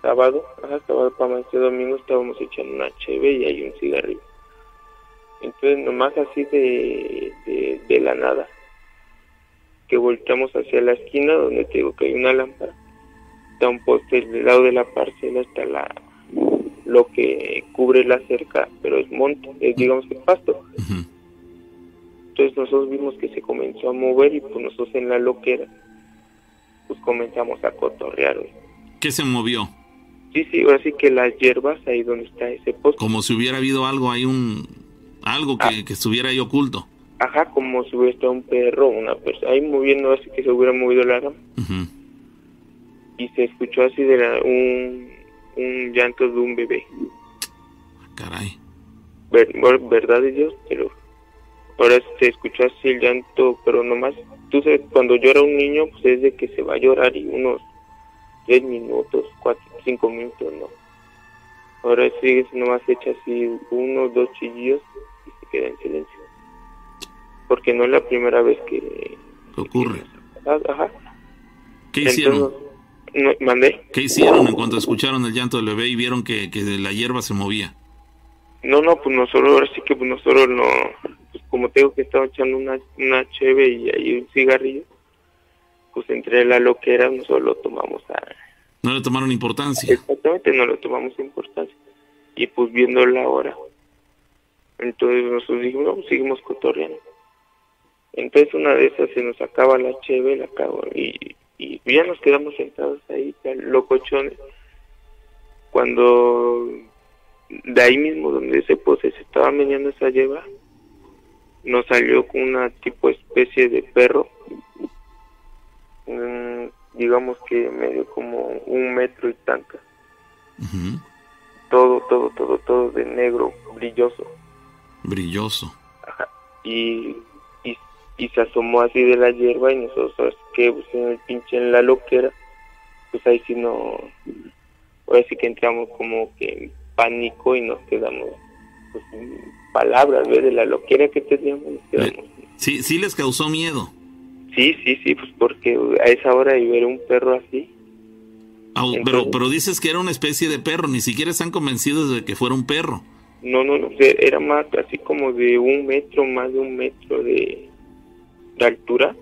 sábado, ajá, sábado para amanecer domingo estábamos echando una cheve y hay un cigarrillo. Entonces nomás así de, de, de la nada, que volteamos hacia la esquina donde te digo que hay una lámpara, está un poste del lado de la parcela, está la lo que cubre la cerca, pero es monte, es digamos que pasto. Entonces nosotros vimos que se comenzó a mover y pues nosotros en la loquera pues comenzamos a cotorrear. güey. ¿Qué se movió? Sí, sí, ahora sí que las hierbas ahí donde está ese poste, Como si hubiera habido algo ahí, un algo que, Ah. que estuviera ahí oculto. Ajá, como si hubiera estado un perro, una persona, ahí moviendo así que se hubiera movido la rama y se escuchó así de la- un, un llanto de un bebé. Caray. Ver, ver- verdad de Dios, pero ahora se escuchó así el llanto, pero nomás, tú sabes, cuando llora un niño, pues es de que se va a llorar y unos tres minutos, cuatro, cinco minutos, no. Ahora sigue, nomás echa así uno, dos chillidos y se queda en silencio. Porque no es la primera vez que... ¿Qué ocurre? Ajá. ¿Qué hicieron? Entonces, no, mandé. ¿Qué hicieron en cuanto escucharon el llanto del bebé y vieron que, que la hierba se movía? No, no, pues nosotros, ahora sí que pues nosotros no, pues como te digo que estaba echando una, una cheve y ahí un cigarrillo, pues entre la loquera nosotros lo tomamos a... No le tomaron importancia. Exactamente, no lo tomamos importancia. Y pues viendo la hora, entonces nosotros dijimos, no, pues seguimos cotorreando. Entonces una de esas se nos acaba la cheve, la acabo, y, y ya nos quedamos sentados ahí, locochones. Cuando de ahí mismo donde ese pose se estaba meneando esa lleva, nos salió con una tipo especie de perro, digamos que medio como un metro y tanto, Ujú. todo, todo, todo, todo de negro, brilloso, Brilloso. Ajá. y, y, se asomó así de la hierba y nosotros, que pues en el pinche en la loquera, pues ahí sí no, ahora sí que entramos como que en pánico y nos quedamos pues sin palabras, ¿ves? De la loquera que teníamos, nos quedamos. Sí, sí les causó miedo. Sí, sí, sí, pues porque a esa hora y ver un perro así, Ah, pero, pero dices que era una especie de perro, ni siquiera están convencidos de que fuera un perro. no, no, no, era más así como de un metro, más de un metro de, de.